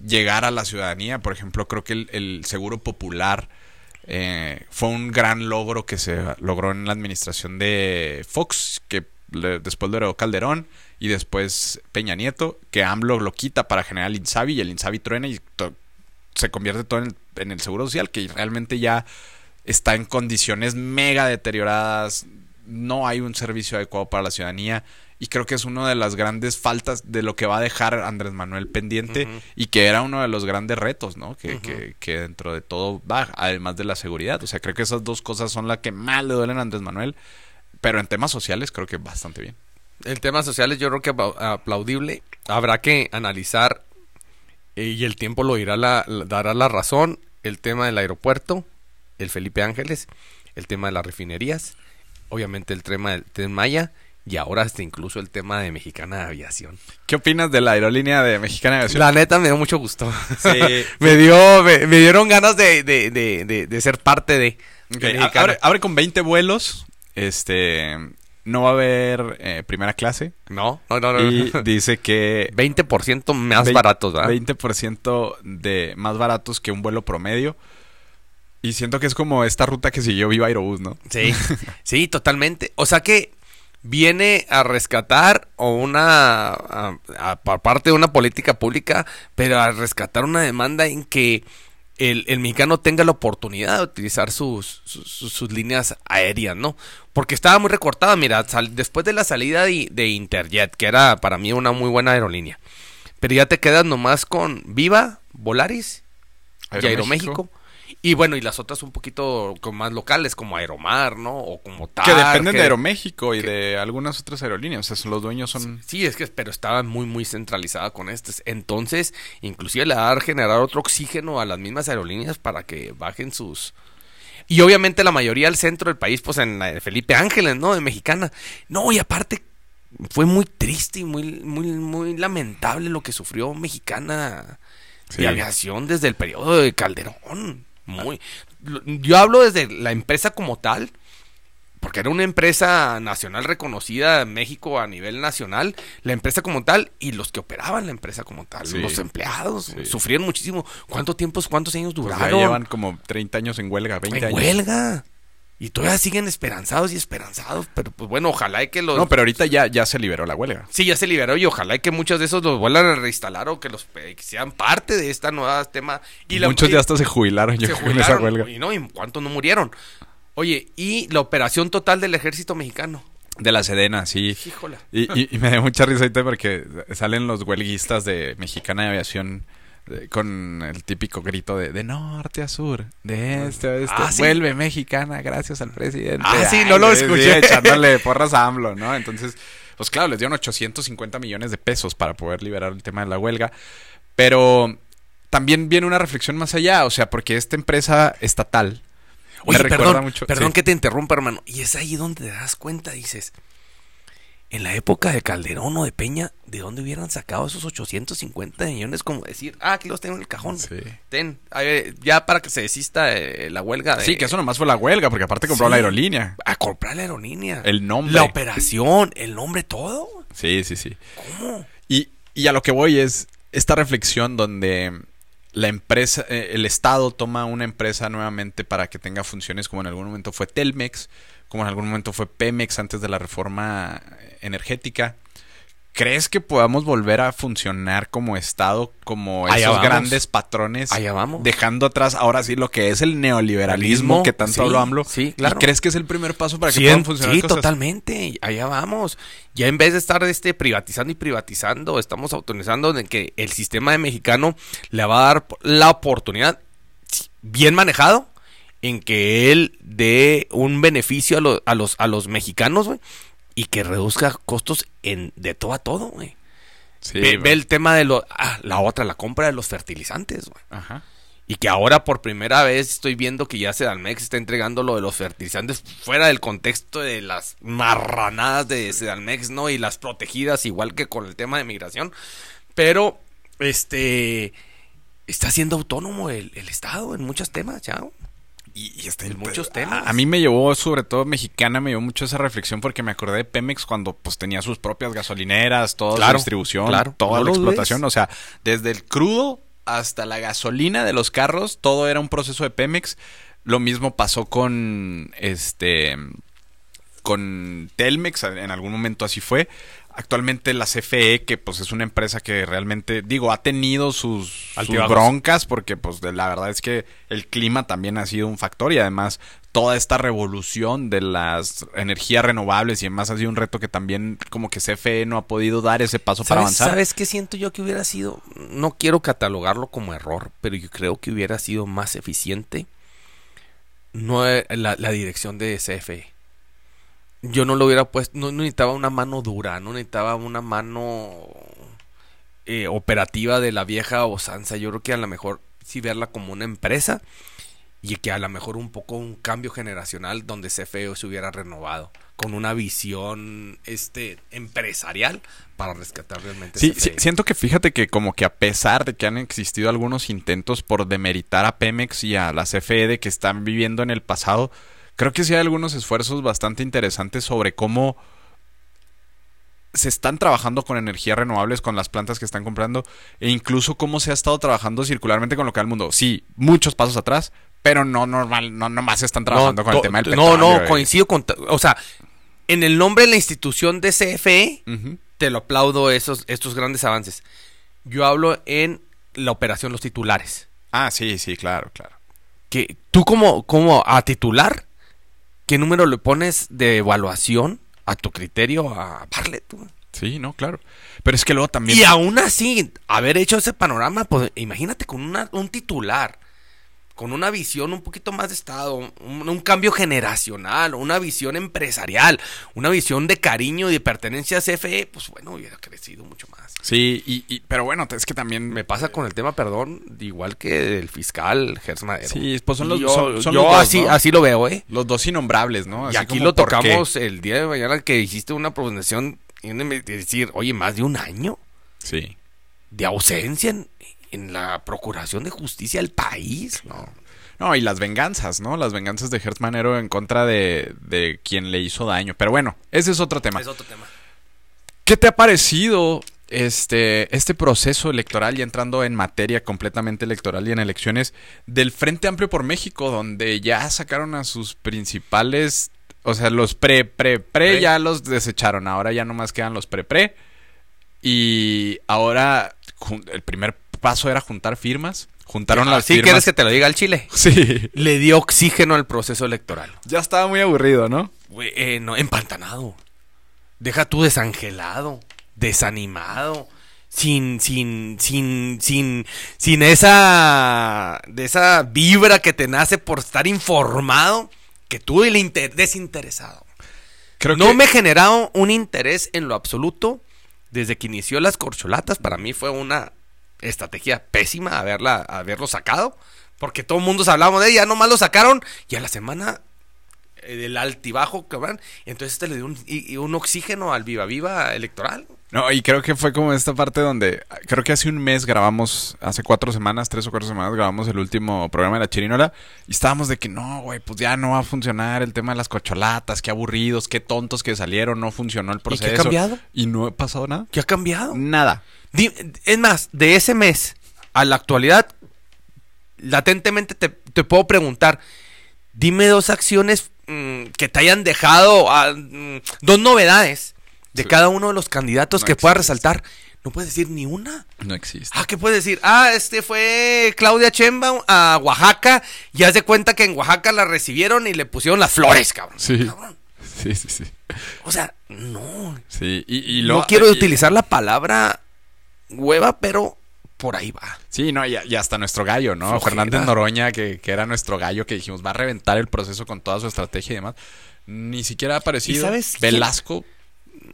llegar a la ciudadanía. Por ejemplo, creo que el, el seguro popular eh, fue un gran logro que se logró en la administración de Fox, que le- después lo heredó Calderón y después Peña Nieto, que AMLO lo quita para generar el INSABI y el INSABI truena y se convierte todo en el, en el seguro social, que realmente ya está en condiciones mega deterioradas, no hay un servicio adecuado para la ciudadanía y creo que es una de las grandes faltas de lo que va a dejar Andrés Manuel pendiente y que era uno de los grandes retos, ¿no? Que, que, que dentro de todo va, además de la seguridad. O sea, creo que esas dos cosas son las que más le duelen a Andrés Manuel, pero en temas sociales creo que bastante bien. El tema sociales yo creo que apla- aplaudible. Habrá que analizar eh, y el tiempo lo irá la- dará la razón. El tema del aeropuerto, el Felipe Ángeles, el tema de las refinerías, obviamente el tema del Tren Maya y ahora hasta incluso el tema de Mexicana de Aviación. ¿Qué opinas de la aerolínea de Mexicana de Aviación? La neta me dio mucho gusto. Sí. me dio, me, me dieron ganas de, de, de, de, de ser parte de, Ok, de a- Mexicana. abre, abre con 20 vuelos. Este. No va a haber eh, primera clase. No, no, no. no. Y dice que 20% más baratos, ¿verdad? 20% de más baratos que un vuelo promedio. Y siento que es como esta ruta que siguió Viva Aerobús, ¿no? Sí, sí, totalmente. O sea que viene a rescatar o una a- a- por parte de una política pública, pero a rescatar una demanda en que el, el mexicano tenga la oportunidad de utilizar sus, sus, líneas aéreas, ¿no? Porque estaba muy recortada, mira, sal- después de la salida de, de Interjet, que era para mí una muy buena aerolínea, pero ya te quedas nomás con Viva, Volaris y Aeroméxico. Y bueno, y las otras un poquito con más locales, como Aeromar, ¿no? O como tal. Que dependen de Aeroméxico y de algunas otras aerolíneas. O sea, los dueños son... Sí, es que, pero estaba muy, muy centralizada con estas. Entonces, inclusive le va a generar otro oxígeno a las mismas aerolíneas para que bajen sus... Y obviamente la mayoría del centro del país, pues en la de Felipe Ángeles, ¿no? De Mexicana. No, y aparte fue muy triste y muy, muy, muy lamentable lo que sufrió Mexicana Sí. de aviación desde el periodo de Calderón. Muy. Yo hablo desde la empresa como tal, porque era una empresa nacional reconocida en México a nivel nacional, la empresa como tal y los que operaban la empresa como tal, Sí. los empleados, Sí. sufrieron muchísimo. ¿Cuánto tiempo, cuántos años Pues ya duraron? llevan como 30 años en huelga, 20 en años. huelga. Y todavía siguen esperanzados y esperanzados, pero pues bueno, ojalá y que los... No, pero ahorita ya, ya se liberó la huelga. Sí, ya se liberó y ojalá y que muchos de esos los vuelvan a reinstalar o que los eh, que sean parte de esta nueva tema. Y Muchos ya hasta se jubilaron yo creo, en esa jubilaron, huelga. Y no, y cuántos no murieron. Oye, y la operación total del ejército mexicano. De la Sedena, sí. Híjola. Y, y- y me da mucha risa ahorita porque salen los huelguistas de Mexicana de Aviación con el típico grito de, de norte a sur, de este a este. Ah, sí. Vuelve Mexicana gracias al presidente. Ah, sí, no lo sí, escuché. echándole porras a AMLO, ¿no? Entonces, pues claro, les dieron 850 millones de pesos para poder liberar el tema de la huelga. Pero también viene una reflexión más allá, o sea, porque esta empresa estatal... me Oye, recuerda perdón, mucho- perdón sí. que te interrumpa, hermano. Y es ahí donde te das cuenta, dices, en la época de Calderón o de Peña, ¿de dónde hubieran sacado esos 850 millones? Como decir, ah, aquí los tengo en el cajón. Sí. Ten, ver, ya para que se desista eh, la huelga. De, Sí, que eso nomás fue la huelga, porque aparte compró Sí. la aerolínea. A comprar la aerolínea. El nombre. La operación, el nombre, todo. Sí, sí, sí. ¿Cómo? Y, y a lo que voy es esta reflexión donde la empresa, eh, el Estado toma una empresa nuevamente para que tenga funciones como en algún momento fue Telmex, como en algún momento fue Pemex antes de la reforma energética. ¿Crees que podamos volver a funcionar como Estado, como Allá esos vamos. grandes patrones, Allá vamos. dejando atrás ahora sí lo que es el neoliberalismo Liberalismo, que tanto sí, habló AMLO? sí, ¿Y claro. crees que es el primer paso para que Sí, puedan en- funcionar sí, cosas? totalmente. Allá vamos. Ya en vez de estar este privatizando y privatizando, estamos autorizando de que el sistema de mexicano le va a dar la oportunidad, bien manejado, en que él dé un beneficio a, lo- a los, a los mexicanos, güey, y que reduzca costos en, de todo a todo, güey. Sí, ve, el tema de lo, ah, la otra, la compra de los fertilizantes, güey. Ajá. Y que ahora por primera vez estoy viendo que ya Sedalmex está entregando lo de los fertilizantes fuera del contexto de las marranadas de Sedalmex, ¿no? Y las protegidas, igual que con el tema de migración. Pero, este, está siendo autónomo el, el Estado en muchos temas, ya. Y, y está En muchos temas. A, mí me llevó, sobre todo mexicana, me llevó mucho esa reflexión porque me acordé de Pemex cuando pues tenía sus propias gasolineras, toda su Claro, distribución, claro. toda No la explotación. ves. O sea, desde el crudo hasta la gasolina de los carros, todo era un proceso de Pemex. Lo mismo pasó con este con Telmex, en algún momento así fue. Actualmente la CFE, que pues es una empresa que realmente, digo, ha tenido sus, broncas, porque pues la verdad es que el clima también ha sido un factor y además toda esta revolución de las energías renovables y demás ha sido un reto que también como que CFE no ha podido dar ese paso para ¿Sabes, avanzar. ¿Sabes qué siento yo que hubiera sido? No quiero catalogarlo como error, pero yo creo que hubiera sido más eficiente no eh, la, la dirección de CFE. Yo no lo hubiera puesto, no, no necesitaba una mano dura, no necesitaba una mano eh, operativa de la vieja osanza. Yo creo que a lo mejor sí verla como una empresa y que a lo mejor un poco un cambio generacional donde CFE se hubiera renovado con una visión este empresarial para rescatar realmente Sí, CFE. sí, siento que fíjate que como que a pesar de que han existido algunos intentos por demeritar a Pemex y a la CFE de que están viviendo en el pasado, creo que sí hay algunos esfuerzos bastante interesantes sobre cómo se están trabajando con energías renovables con las plantas que están comprando e incluso cómo se ha estado trabajando circularmente con lo que da el mundo. Sí, muchos pasos atrás, pero no normal, no nomás están trabajando con el tema del No, petróleo. no, eh. coincido con... O sea, en el nombre de la institución de CFE, te lo aplaudo esos, estos grandes avances. Yo hablo en la operación Los Titulares. Ah, sí, sí, claro, claro. Que tú como, como a titular, ¿qué número le pones de evaluación a tu criterio a Barlet? tú? Sí, no, claro. Pero es que luego también... Y aún así, haber hecho ese panorama, pues imagínate con una- un titular, con una visión un poquito más de Estado, un, un cambio generacional, una visión empresarial, una visión de cariño y de pertenencia a CFE, pues bueno, hubiera crecido mucho más. Sí, y, y- pero bueno, es que también... Me pasa con el tema, perdón, igual que el fiscal Gers Madero. Sí, pues son los- yo, son- son yo los dos, así, ¿no? así lo veo, ¿eh? Los dos innombrables, ¿no? y aquí como, lo tocamos el día de mañana que hiciste una presentación y de decir, oye, más de un año. Sí. de ausencia en, en la procuración de justicia del país. No. No, y las venganzas, ¿no? Las venganzas de Hertz Manero en contra de, de quien le hizo daño. Pero bueno, ese es otro tema. Es otro tema. ¿Qué te ha parecido este, este proceso electoral, ya entrando en materia completamente electoral y en elecciones, del Frente Amplio por México, donde ya sacaron a sus principales, o sea, los pre, pre, pre, Pre. ya los desecharon, ahora ya nomás quedan los pre, pre, y ahora el primer paso era juntar firmas, juntaron las ¿Sí firmas. quieres que te lo diga al Chile? Sí, Le dio oxígeno al proceso electoral. ya estaba muy aburrido, ¿no? Eh, no, empantanado. Deja tú desangelado, desanimado, sin, sin, sin, sin, sin esa, de esa vibra que te nace por estar informado, que tú el inter- desinteresado. Creo no que me generado un interés en lo absoluto desde que inició las corcholatas. Para mí fue una estrategia pésima haberla, haberlo sacado. Porque todo el mundo se hablaba de ella, nomás lo sacaron y a la semana eh, del altibajo, cabrón. Entonces este le dio un, y- y un oxígeno al viva viva electoral. No, y creo que fue como esta parte donde, creo que hace un mes grabamos, hace cuatro semanas, tres o cuatro semanas grabamos el último programa de la chirinola y estábamos de que no, güey, pues ya no va a funcionar el tema de las cocholatas, qué aburridos, qué tontos que salieron, no funcionó el qué ha proceso. cambiado? Y no ha pasado nada. ¿Qué ha cambiado? Nada. Es más, de ese mes a la actualidad, latentemente te, te puedo preguntar, dime dos acciones mm, que te hayan dejado, ah, mm, dos novedades de Sí. cada uno de los candidatos No que puedas existe. resaltar. No puedes decir ni una. No existe. Ah, ¿qué puedes decir? Ah, este fue Claudia Chemba a Oaxaca y haz de cuenta que en Oaxaca la recibieron y le pusieron las flores, cabrón. Sí. Cabrón. Sí, sí, sí. O sea, no. Sí, y, y no lo- quiero y- utilizar la palabra hueva, pero por ahí va. Sí, no, y, y hasta nuestro gallo, ¿no? Fernández Noroña, que, que era nuestro gallo, que dijimos va a reventar el proceso con toda su estrategia y demás. Ni siquiera ha aparecido. ¿Y sabes quién? Velasco.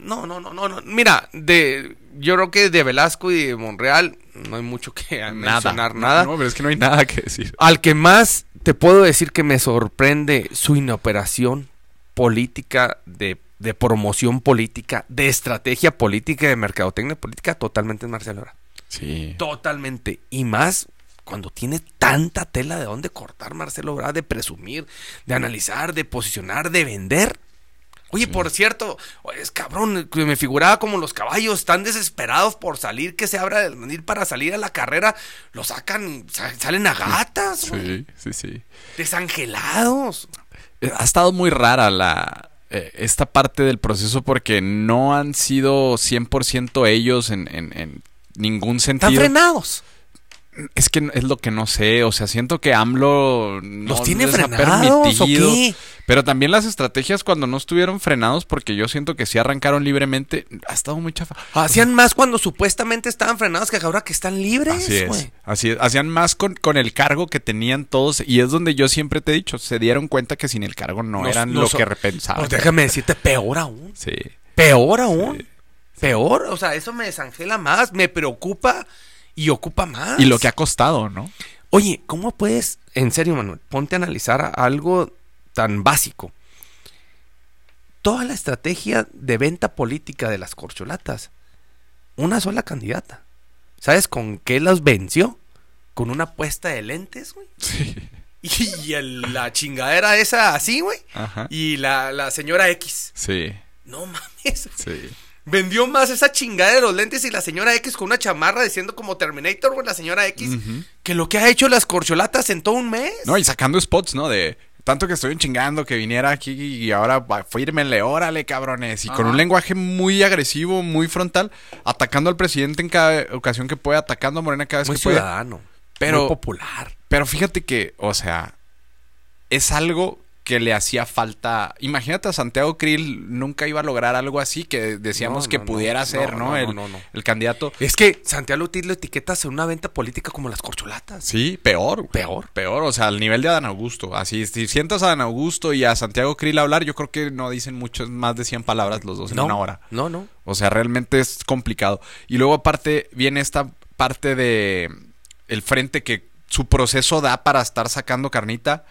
No, no, no, no, no. Mira, de, yo creo que de Velasco y de Monreal no hay mucho que mencionar, nada. No, pero es que no hay nada que decir. Al que más te puedo decir que me sorprende su inoperación política, de, de promoción política, de estrategia política, de mercadotecnia política, totalmente es Marcelo Ebrard. Sí. Totalmente. Y más cuando tiene tanta tela de dónde cortar Marcelo Ebrard, de presumir, de analizar, de posicionar, de vender. Oye, por cierto, es cabrón, me figuraba como los caballos están desesperados por salir, que se abra el mandil para salir a la carrera, lo sacan, sa- salen a gatas, Sí, sí, sí. desangelados. Ha estado muy rara la eh, esta parte del proceso porque no han sido 100% ellos en, en, en ningún Están sentido. frenados. Es que es lo que no sé, o sea, siento que AMLO no ¿Los tiene les ha frenados o qué? Pero también las estrategias cuando no estuvieron frenados, porque yo siento que sí arrancaron libremente, ha estado muy chafa. Hacían más cuando supuestamente estaban frenados que ahora que están libres, Así es, güey. así es. Hacían más con, con el cargo que tenían todos y es donde yo siempre te he dicho, se dieron cuenta que sin el cargo no, eran lo que repensaban. Pues déjame decirte, peor aún. Sí. Peor aún. Sí. Peor. O sea, eso me desangela más, me preocupa y ocupa más. Y lo que ha costado, ¿no? Oye, ¿cómo puedes, en serio, Manuel, ponte a analizar algo tan básico? Toda la estrategia de venta política de las corcholatas, una sola candidata. ¿Sabes con qué los venció? Con una puesta de lentes, güey. Sí. Y, el- la chingadera esa así, güey. Ajá. Y la, la señora X. Sí, No mames. sí. Vendió más esa chingada de los lentes y la señora X con una chamarra diciendo como Terminator, güey, la señora X, que lo que ha hecho las corcholatas en todo un mes. No, y sacando spots, ¿no? De tanto que estoy chingando que viniera aquí y ahora va, fírmenle, órale, cabrones. Y con un lenguaje muy agresivo, muy frontal, atacando al presidente en cada ocasión que puede, atacando a Morena cada vez muy que puede. ciudadano, Pero- muy popular. Pero fíjate que, o sea, es algo que le hacía falta. Imagínate a Santiago Krill nunca iba a lograr algo así que decíamos No, que pudiera no, ser, no, el, el candidato. Es que Santiago Ortiz lo etiquetas en una venta política como las corcholatas. Sí, peor. güey. Peor. Peor, o sea, al nivel de Adán Augusto. Así, si sientas a Adán Augusto y a Santiago Krill hablar, yo creo que no dicen muchas más de 100 palabras los dos en una hora. No, no. O sea, realmente es complicado. Y luego aparte viene esta parte de el frente que su proceso da para estar sacando carnita.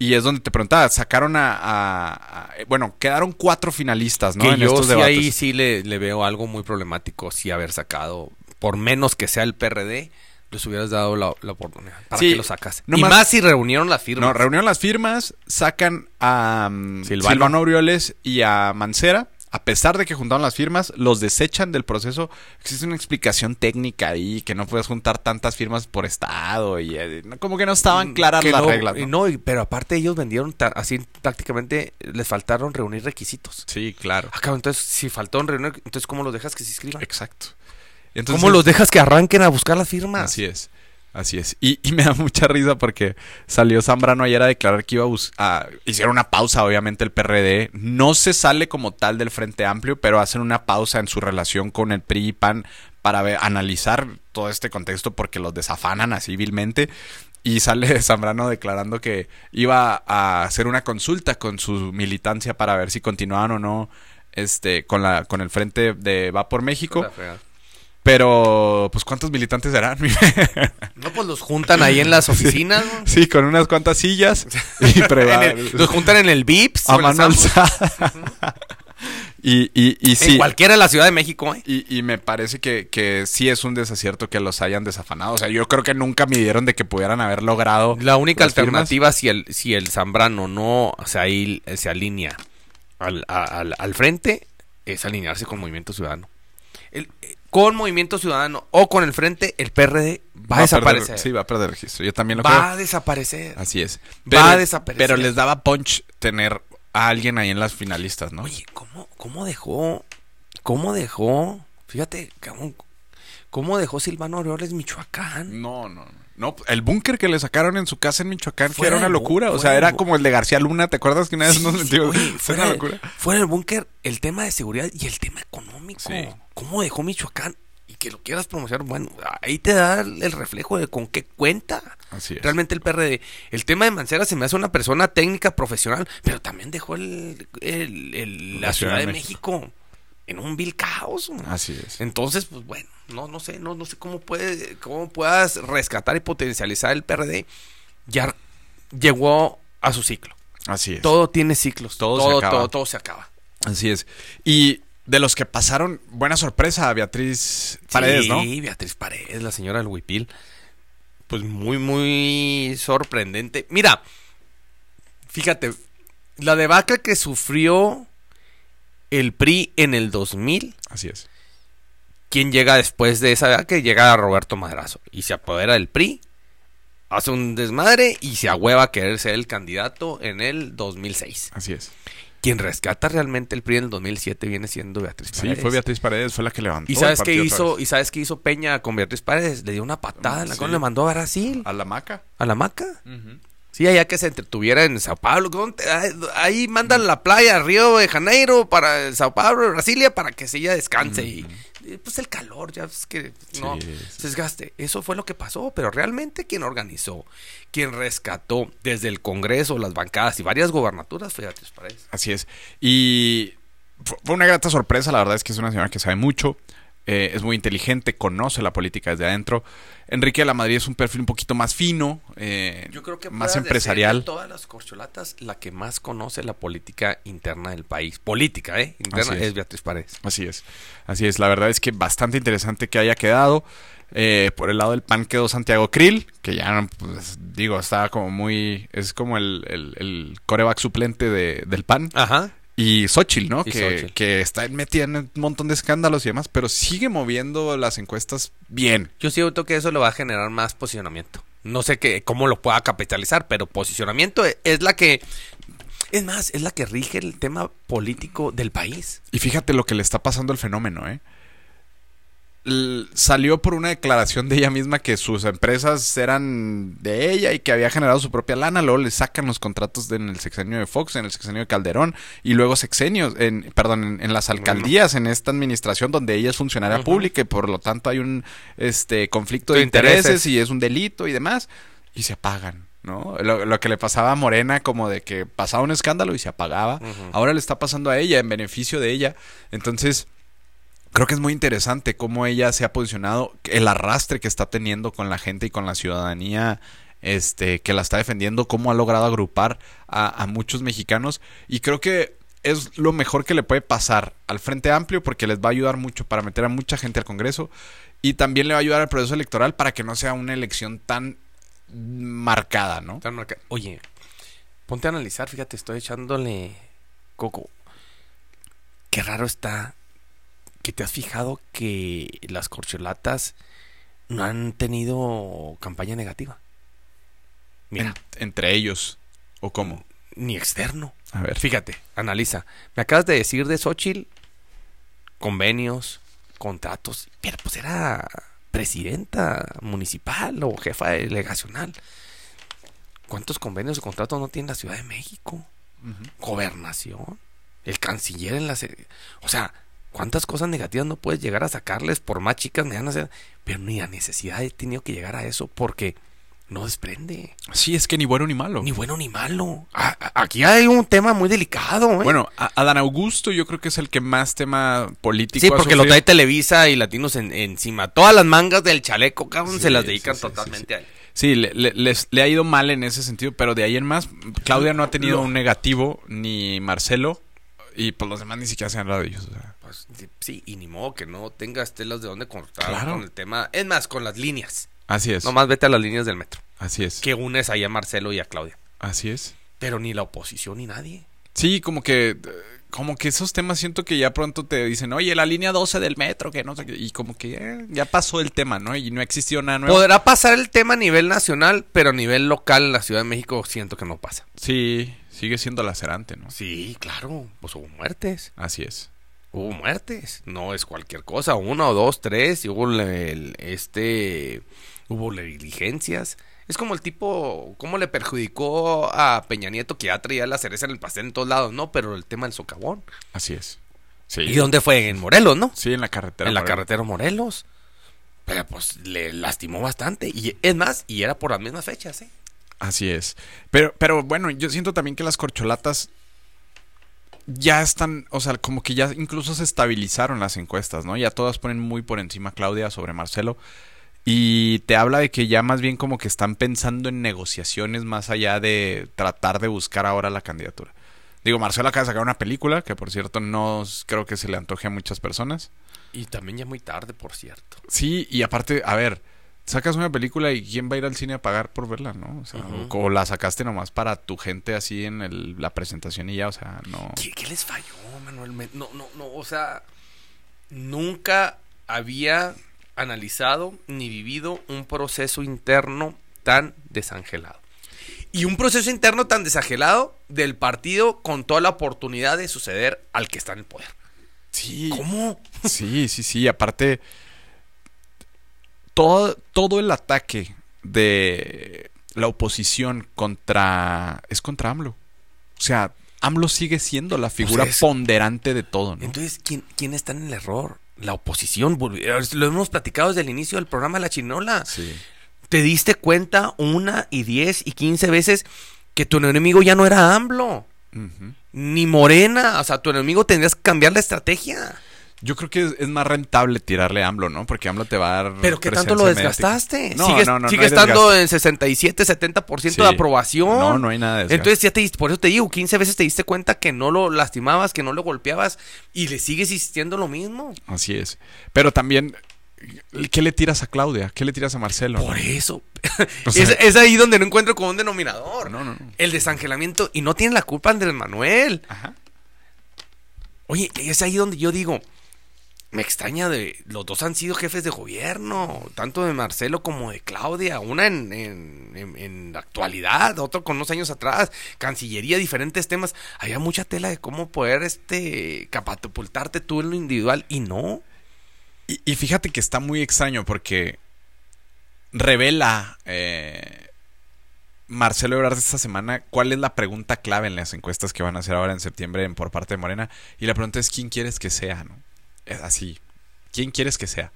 Y es donde te preguntaba, sacaron a, a- a- bueno, quedaron cuatro finalistas, ¿no? que en yo estos sí debates. ahí sí le, le veo algo muy problemático, sí haber sacado, por menos que sea el PRD, les hubieras dado la, la oportunidad. ¿Para Sí, que lo sacas? no y más- más, si reunieron las firmas. No, reunieron las firmas, sacan a mm, Silvano. Silvano. Aureoles y a Mancera. A pesar de que juntaron las firmas, los desechan del proceso. Existe una explicación técnica ahí, que no puedes juntar tantas firmas por estado y eh, como que no estaban claras Mm, Que las no, reglas. ¿no? no, y- pero aparte ellos vendieron así prácticamente les faltaron reunir requisitos. Sí, claro. Acá, entonces, si faltaron reunir, entonces ¿cómo los dejas que se inscriban? Exacto. Entonces, ¿Cómo los dejas que arranquen a buscar las firmas? Así es. Así es. Y, y me da mucha risa porque salió Zambrano ayer a declarar que iba a buscar. Hicieron una pausa, obviamente, el PRD. No se sale como tal del Frente Amplio, pero hacen una pausa en su relación con el PRI y PAN para ver- analizar todo este contexto porque los desafanan así vilmente. Y sale Zambrano declarando que iba a hacer una consulta con su militancia para ver si continuaban o no este, con, la, con el Frente de Va por México. La fregada. Pero, pues, ¿cuántos militantes serán? No, pues los juntan ahí en las oficinas. ¿no? Sí, con unas cuantas sillas y En el- los juntan en el VIPS. a en mano alzada. y, y, y En sí. cualquiera de la Ciudad de México, ¿eh? Y, y me parece que, que sí es un desacierto que los hayan desafanado. O sea, yo creo que nunca midieron de que pudieran haber logrado. La única firmas. alternativa si el, si el Zambrano no se, ahí- se alinea al, al, al frente es alinearse con Movimiento Ciudadano. El- con Movimiento Ciudadano o con el frente, el PRD va, a perder- desaparecer. sí, va a perder registro. Yo también lo va creo. a desaparecer. Así es. Va a desaparecer. Pero les daba punch tener a alguien ahí en las finalistas, ¿no? Oye, ¿cómo, ¿cómo dejó? ¿Cómo dejó? Fíjate, cabrón, ¿cómo dejó Silvano Aureoles Michoacán? No, no, no. No, el búnker que le sacaron en su casa en Michoacán, que Fuera era una locura. O sea, era como el de García Luna. ¿Te acuerdas que una vez Sí, nos metió? oye, fuera, una locura. fuera del búnker, el tema de seguridad y el tema económico. Sí. ¿Cómo dejó Michoacán? Y que lo quieras promocionar, bueno, ahí te da el reflejo de con qué cuenta. Así es. Realmente el PRD. El tema de Mancera se me hace una persona técnica, profesional, pero también dejó el, el- el- la, Ciudad, de México. en un vil caos. ¿no? Así es. Entonces, pues bueno, no, no sé, no, no sé cómo puede, cómo puedas rescatar y potencializar el PRD. Ya llegó a su ciclo. Así es. Todo tiene ciclos. Todo Todo, se todo, acaba. todo, se acaba. Así es. Y de los que pasaron, buena sorpresa, Beatriz Paredes, sí, ¿no? Beatriz Paredes, la señora del Huipil. Pues muy, muy sorprendente. Mira, fíjate, la debacle que sufrió el PRI en el 2000, Así es. ¿quién llega después de esa debacle? Llega Roberto Madrazo y se apodera del PRI, hace un desmadre y se ahueva a querer ser el candidato en el 2006. Así es. Quien rescata realmente el PRI en el 2007 viene siendo Beatriz Sí, Paredes. fue Beatriz Paredes, fue la que levantó. ¿Y sabes qué hizo? ¿Y sabes qué hizo Peña con Beatriz Paredes? Le dio una patada en la Sí. cual le mandó a Brasil, A la maca. a la maca. Sí, allá que se entretuviera en Sao Paulo. Ahí- mandan la playa, Río de Janeiro, para Sao Paulo, Brasilia, para que se ella descanse. Y y, pues el calor, ya es que no Sí, se desgaste. Eso fue lo que pasó, pero realmente quien organizó, quien rescató desde el Congreso, las bancadas y varias gobernaturas fue Beatriz Paredes. Así es. Y fu- fue una grata sorpresa, la verdad es que es una señora que sabe mucho, eh, es muy inteligente, conoce la política desde adentro. Enrique de la Madrid es un perfil un poquito más fino, eh, Yo creo que más empresarial. de todas las corcholatas, la que más conoce la política interna del país. Política, ¿eh? Interna es. Beatriz Paredes. Así es, así es. La verdad es que bastante interesante que haya quedado. Eh, por el lado del PAN quedó Santiago Krill, que ya, pues, digo, estaba como muy... Es como el, el, el coreback suplente de- del PAN. Ajá. Y Xochitl, ¿no? Y que, que está metida en un montón de escándalos y demás, pero sigue moviendo las encuestas bien. Yo siento que eso le va a generar más posicionamiento. No sé qué, cómo lo pueda capitalizar, pero posicionamiento e- es la que. Es más, es la que rige el tema político del país. Y fíjate lo que le está pasando al fenómeno, ¿eh? Salió por una declaración de ella misma que sus empresas eran de ella y que había generado su propia lana. Luego le sacan los contratos de- en el sexenio de Fox, en el sexenio de Calderón y luego sexenios, en, perdón, en, en las alcaldías, en esta administración donde ella es funcionaria pública y por lo tanto hay un este conflicto de De intereses. intereses y es un delito y demás y se apagan. ¿No? Lo, lo que le pasaba a Morena, como de que pasaba un escándalo y se apagaba. Ahora le está pasando a ella, en beneficio de ella. Entonces, creo que es muy interesante cómo ella se ha posicionado, el arrastre que está teniendo con la gente y con la ciudadanía este, que la está defendiendo, cómo ha logrado agrupar a, muchos mexicanos. Y creo que es lo mejor que le puede pasar al Frente Amplio porque les va a ayudar mucho para meter a mucha gente al Congreso y también le va a ayudar al proceso electoral para que no sea una elección tan marcada, ¿no? Oye, ponte a analizar, fíjate, estoy echándole coco. Qué raro está que te has fijado que las corcholatas no han tenido campaña negativa. Mira, En- entre ellos. ¿O cómo? ni externo. A ver. Fíjate, analiza. Me acabas de decir de Xochitl convenios, contratos, pero pues era presidenta municipal o jefa delegacional. ¿Cuántos convenios o contratos no tiene la Ciudad de México? Gobernación, el canciller en la... O sea, ¿cuántas cosas negativas no puedes llegar a sacarles por más chicas, medianas? sean? Pero ni la necesidad he tenido que llegar a eso porque no desprende. Sí, es que ni bueno ni malo. Ni bueno ni malo. A- a- aquí hay un tema muy delicado, ¿eh? Bueno, a- Adán Augusto yo creo que es el que más tema político Sí, ha porque lo sufrido. trae Televisa y Latinos en- encima. Todas las mangas del chaleco, cabrón, Sí, se las dedican sí, sí, totalmente a él. Sí, le, le- les- le ha ido mal en ese sentido, pero de ahí en más, Claudia no ha tenido Lo- un negativo, ni Marcelo, y pues los demás ni siquiera se han hablado de ellos. o sea. Pues, sí, y ni modo que no tengas telas de dónde cortar Claro. con el tema. Es más, con las líneas. Así es. Nomás vete a las líneas del metro. Así es. Que unes ahí a Marcelo y a Claudia. Así es. Pero ni la oposición ni nadie. Sí, como que como que esos temas siento que ya pronto te dicen, oye, la línea 12 del metro, que no sé qué, y como que eh, ya pasó el tema, ¿no? Y no existió nada nuevo. Podrá pasar el tema a nivel nacional, pero a nivel local en la Ciudad de México siento que no pasa. Sí, sigue siendo lacerante, ¿no? Sí, claro. Pues hubo muertes. Así es. Hubo muertes, no es cualquier cosa, una o dos, tres, y hubo el- este, hubo negligencias. Es como el tipo, cómo le perjudicó a Peña Nieto que ya traía la cereza en el pastel en todos lados, no, pero el tema del socavón. Así es. Sí. ¿Y dónde fue? En Morelos, ¿no? Sí, en la carretera. en la carretera Morelos. Pero pues le lastimó bastante. Y es más, y era por las mismas fechas, ¿eh? Así es. Pero, pero bueno, yo siento también que las corcholatas ya están, o sea, como que ya incluso se estabilizaron las encuestas, ¿no? Ya todas ponen muy por encima a Claudia sobre Marcelo. Y te habla de que ya más bien como que están pensando en negociaciones más allá de tratar de buscar ahora la candidatura. Digo, Marcelo acaba de sacar una película, que por cierto no creo que se le antoje a muchas personas. Y también ya muy tarde, por cierto. Sí, y aparte, a ver, sacas una película y quién va a ir al cine a pagar por verla, ¿no? O sea, o la sacaste nomás para tu gente así en el- la presentación y ya, o sea, no. ¿Qué, qué les falló, Manuel? Me- No, no, no, o sea, nunca había analizado ni vivido un proceso interno tan desangelado. Y un proceso interno tan desangelado del partido con toda la oportunidad de suceder al que está en el poder. Sí. ¿Cómo? Sí, sí, sí. Aparte, todo, todo el ataque de la oposición contra. es contra AMLO. O sea, AMLO sigue siendo la figura es- ponderante de todo, ¿no? Entonces, ¿quién, ¿quién está en el error? La oposición. volvi- Lo hemos platicado desde el inicio del programa La Chinola. Sí. te diste cuenta una y diez y quince veces que tu enemigo ya no era AMLO, ni Morena. O sea, tu enemigo tendrías que cambiar la estrategia. Yo creo que es, es más rentable tirarle a AMLO, ¿no? Porque AMLO te va a dar. Pero ¿qué tanto lo desgastaste? No, sigue no, no, sigue estando en 67, 70% Sí. de aprobación. No, no hay nada de desgaste. Entonces ya te diste- por eso te digo, 15 veces te diste cuenta que no lo lastimabas, que no lo golpeabas y le sigues insistiendo lo mismo. Así es. Pero también, ¿qué le tiras a Claudia? ¿Qué le tiras a Marcelo? Por eso. O sea- es, es ahí donde no encuentro como un denominador. No, no, no. El desangelamiento. Y no tiene la culpa Andrés Manuel. Ajá. Oye, es ahí donde yo digo, me extraña de, los dos han sido jefes de gobierno, tanto de Marcelo como de Claudia, una en, en, en, actualidad, otro con unos años atrás, Cancillería, diferentes temas. Había mucha tela de cómo poder este catapultarte tú en lo individual y no. Y, y fíjate que está muy extraño porque revela eh, Marcelo Ebrard esta semana cuál es la pregunta clave en las encuestas que van a hacer ahora en septiembre por parte de Morena. Y la pregunta es quién quieres que sea, ¿no? Es así. ¿Quién quieres que sea?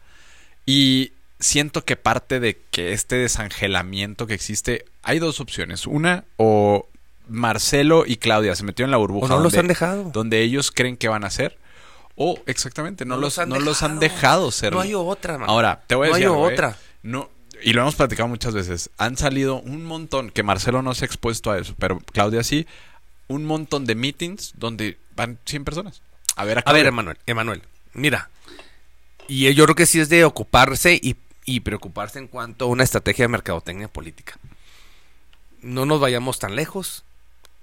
Y siento que parte de que este desangelamiento que existe, hay dos opciones. Una, o Marcelo y Claudia se metieron en la burbuja. O no los donde- han dejado. Donde ellos creen que van a ser. O exactamente, no, los, no los han dejado. dejado ser. No hay otra, man. Ahora, te voy a No decir. hay algo, ¿eh? otra. No, y lo hemos platicado muchas veces. Han salido un montón, que Marcelo no se ha expuesto a eso, pero Claudia sí, un montón de meetings donde van 100 personas. A ver, a, A ver. Emanuel, Emanuel, mira. Y yo creo que sí es de ocuparse y, preocuparse en cuanto a una estrategia de mercadotecnia política. No nos vayamos tan lejos.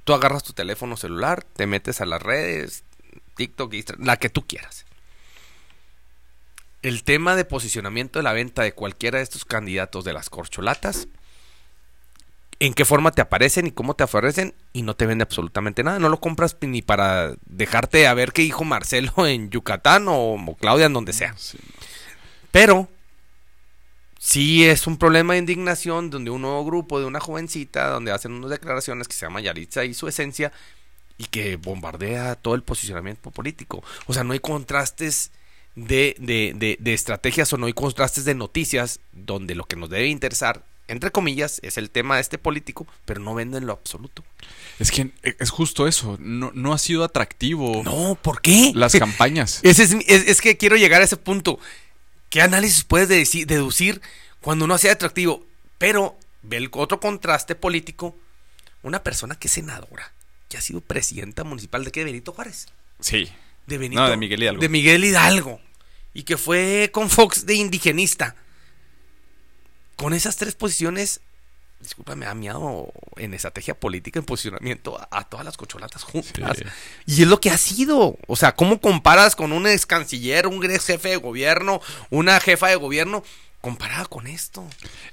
Tú agarras tu teléfono celular, te metes a las redes, TikTok, Instagram, la que tú quieras. El tema de posicionamiento de la venta de cualquiera de estos candidatos de las corcholatas, en qué forma te aparecen y cómo te ofrecen y no te vende absolutamente nada. No lo compras ni para dejarte a ver qué dijo Marcelo en Yucatán o, o Claudia en donde sea. Sí. Pero sí es un problema de indignación donde un nuevo grupo de una jovencita, donde hacen unas declaraciones que se llama Yaritza y su esencia, y que bombardea todo el posicionamiento político. O sea, no hay contrastes de, de, de, de estrategias o no hay contrastes de noticias donde lo que nos debe interesar, entre comillas, es el tema de este político, pero no venden lo absoluto. Es que es justo eso. No, no ha sido atractivo No, ¿por qué? las campañas. Es, es- es que quiero llegar a ese punto. ¿Qué análisis puedes deducir cuando no sea atractivo? Pero ve el otro contraste político. Una persona que es senadora, que ha sido presidenta municipal de qué? Benito Juárez. Sí. De Benito. No, de Miguel Hidalgo. De Miguel Hidalgo. Y que fue con Fox de indigenista. Con esas tres posiciones, discúlpame, ha miado en estrategia política, en posicionamiento a, a todas las cocholatas juntas. Sí. Y es lo que ha sido. O sea, ¿cómo comparas con un ex canciller, un ex jefe de gobierno, una jefa de gobierno? Comparada con esto.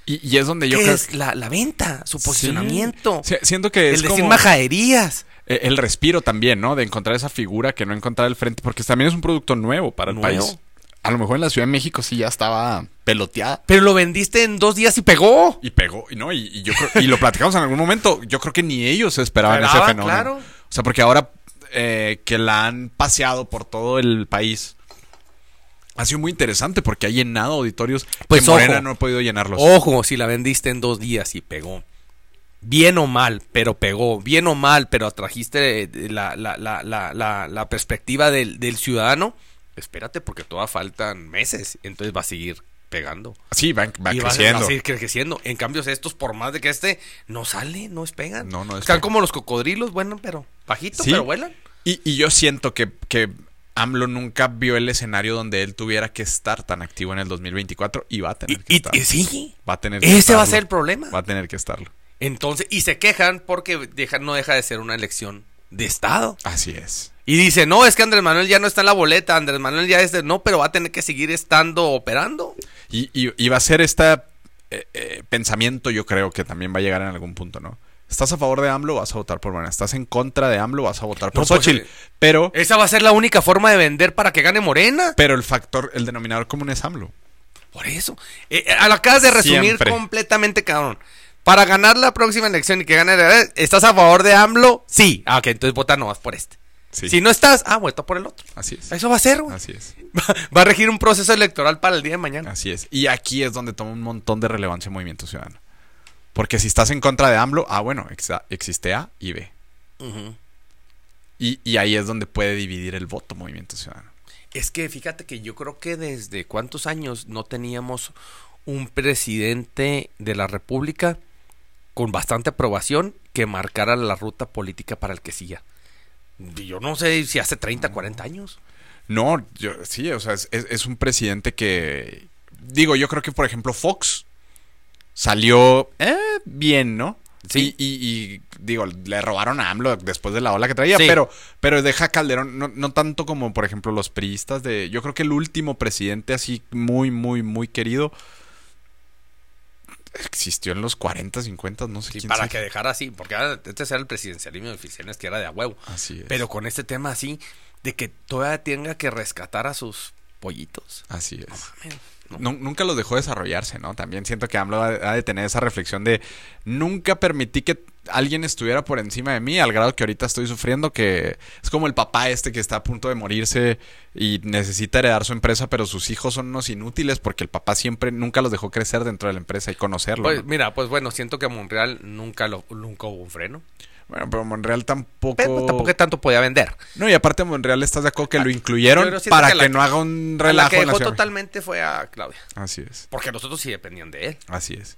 Y, y es donde yo ¿Qué creo es la, la venta? Su posicionamiento. Sí, siento que es el decir como majaderías. eh, el respiro también, ¿no? De encontrar esa figura que no encontrar al frente, porque también es un producto nuevo para el Nuevo. país. A lo mejor en la Ciudad de México sí ya estaba peloteada. Pero lo vendiste en dos días y pegó. Y pegó, y no, y, y yo creo, y lo platicamos en algún momento. Yo creo que ni ellos esperaban ese fenómeno. claro. O sea, porque ahora eh, que la han paseado por todo el país, ha sido muy interesante porque ha llenado auditorios Pues, que Morena ojo. no ha podido llenarlos. Ojo, si la vendiste en dos días y pegó. Bien o mal, pero pegó. Bien o mal, pero atrajiste eh, la, la, la, la perspectiva del, del ciudadano. Espérate, porque todavía faltan meses. Entonces va a seguir pegando. Sí, va y va creciendo. Va a seguir creciendo. En cambio, estos, por más de que este no sale, no despegan. No, no Están como los cocodrilos, bueno, pero bajito, Sí. pero vuelan. Y, y yo siento que, que AMLO nunca vio el escenario donde él tuviera que estar tan activo en el 2024 y va a tener que y- estar. y sí, Va a tener que ese va a ser el problema. Va a tener que estarlo. Entonces, y se quejan porque deja, no deja de ser una elección de Estado. Así es. Y dice, no, es que Andrés Manuel ya no está en la boleta, Andrés Manuel ya es de, no, pero va a tener que seguir estando operando. Y, y- y va a ser este eh, eh, pensamiento, yo creo que también va a llegar en algún punto, ¿no? ¿Estás a favor de AMLO? Vas a votar por Morena. ¿Estás en contra de AMLO? Vas a votar por No, pues, Xochitl. eh, Pero, Esa va a ser la única forma de vender para que gane Morena. pero el factor, el denominador común es AMLO. Por eso. Eh, acabas de resumir Siempre. completamente, cabrón. Para ganar la próxima elección y que gane, ¿estás a favor de AMLO? Sí. Ah, ok, entonces vota nomás por este. Sí. Si no estás, ah, vota por el otro. Así es. Eso va a ser, güey. Así es. Va, va a regir un proceso electoral para el día de mañana. Así es. Y aquí es donde toma un montón de relevancia el movimiento ciudadano. Porque si estás en contra de AMLO, ah, bueno, exa- existe A y B. Ujú. Y, y ahí es donde puede dividir el voto movimiento ciudadano. Es que fíjate que yo creo que desde cuántos años no teníamos un presidente de la República con bastante aprobación que marcara la ruta política para el que siga. Yo no sé si hace 30, 40 años. No, yo, sí, o sea, es, es- es un presidente que. Digo, yo creo que, por ejemplo, Fox salió eh, bien, ¿no? Sí. Y, y- y, digo, le robaron a AMLO después de la ola que traía, Sí. pero, pero deja Calderón, no, no tanto como, por ejemplo, los priistas de. Yo creo que el último presidente así muy, muy, muy querido existió en los 40, 50, no sé Sí, quién para sabe. que dejara así, porque este era el presidencialismo de oficiales que era de a huevo. Así es. Pero con este tema así, de que todavía tenga que rescatar a sus pollitos. Así es. No. Nu- nunca los dejó desarrollarse, ¿no? También siento que AMLO ha de tener esa reflexión de nunca permití que alguien estuviera por encima de mí al grado que ahorita estoy sufriendo, que es como el papá este que está a punto de morirse y necesita heredar su empresa, pero sus hijos son unos inútiles porque el papá siempre nunca los dejó crecer dentro de la empresa y conocerlo. Pues ¿no? mira, pues bueno, siento que a Monreal nunca, lo, nunca hubo un freno. Bueno, pero Monreal tampoco... Pero tampoco tanto podía vender. No, y aparte Monreal estás de acuerdo que lo incluyeron Yo siento para que no haga un A la relajo que en la dejó totalmente fue a Claudia. Así es. Porque los otros sí dependían de él. Así es,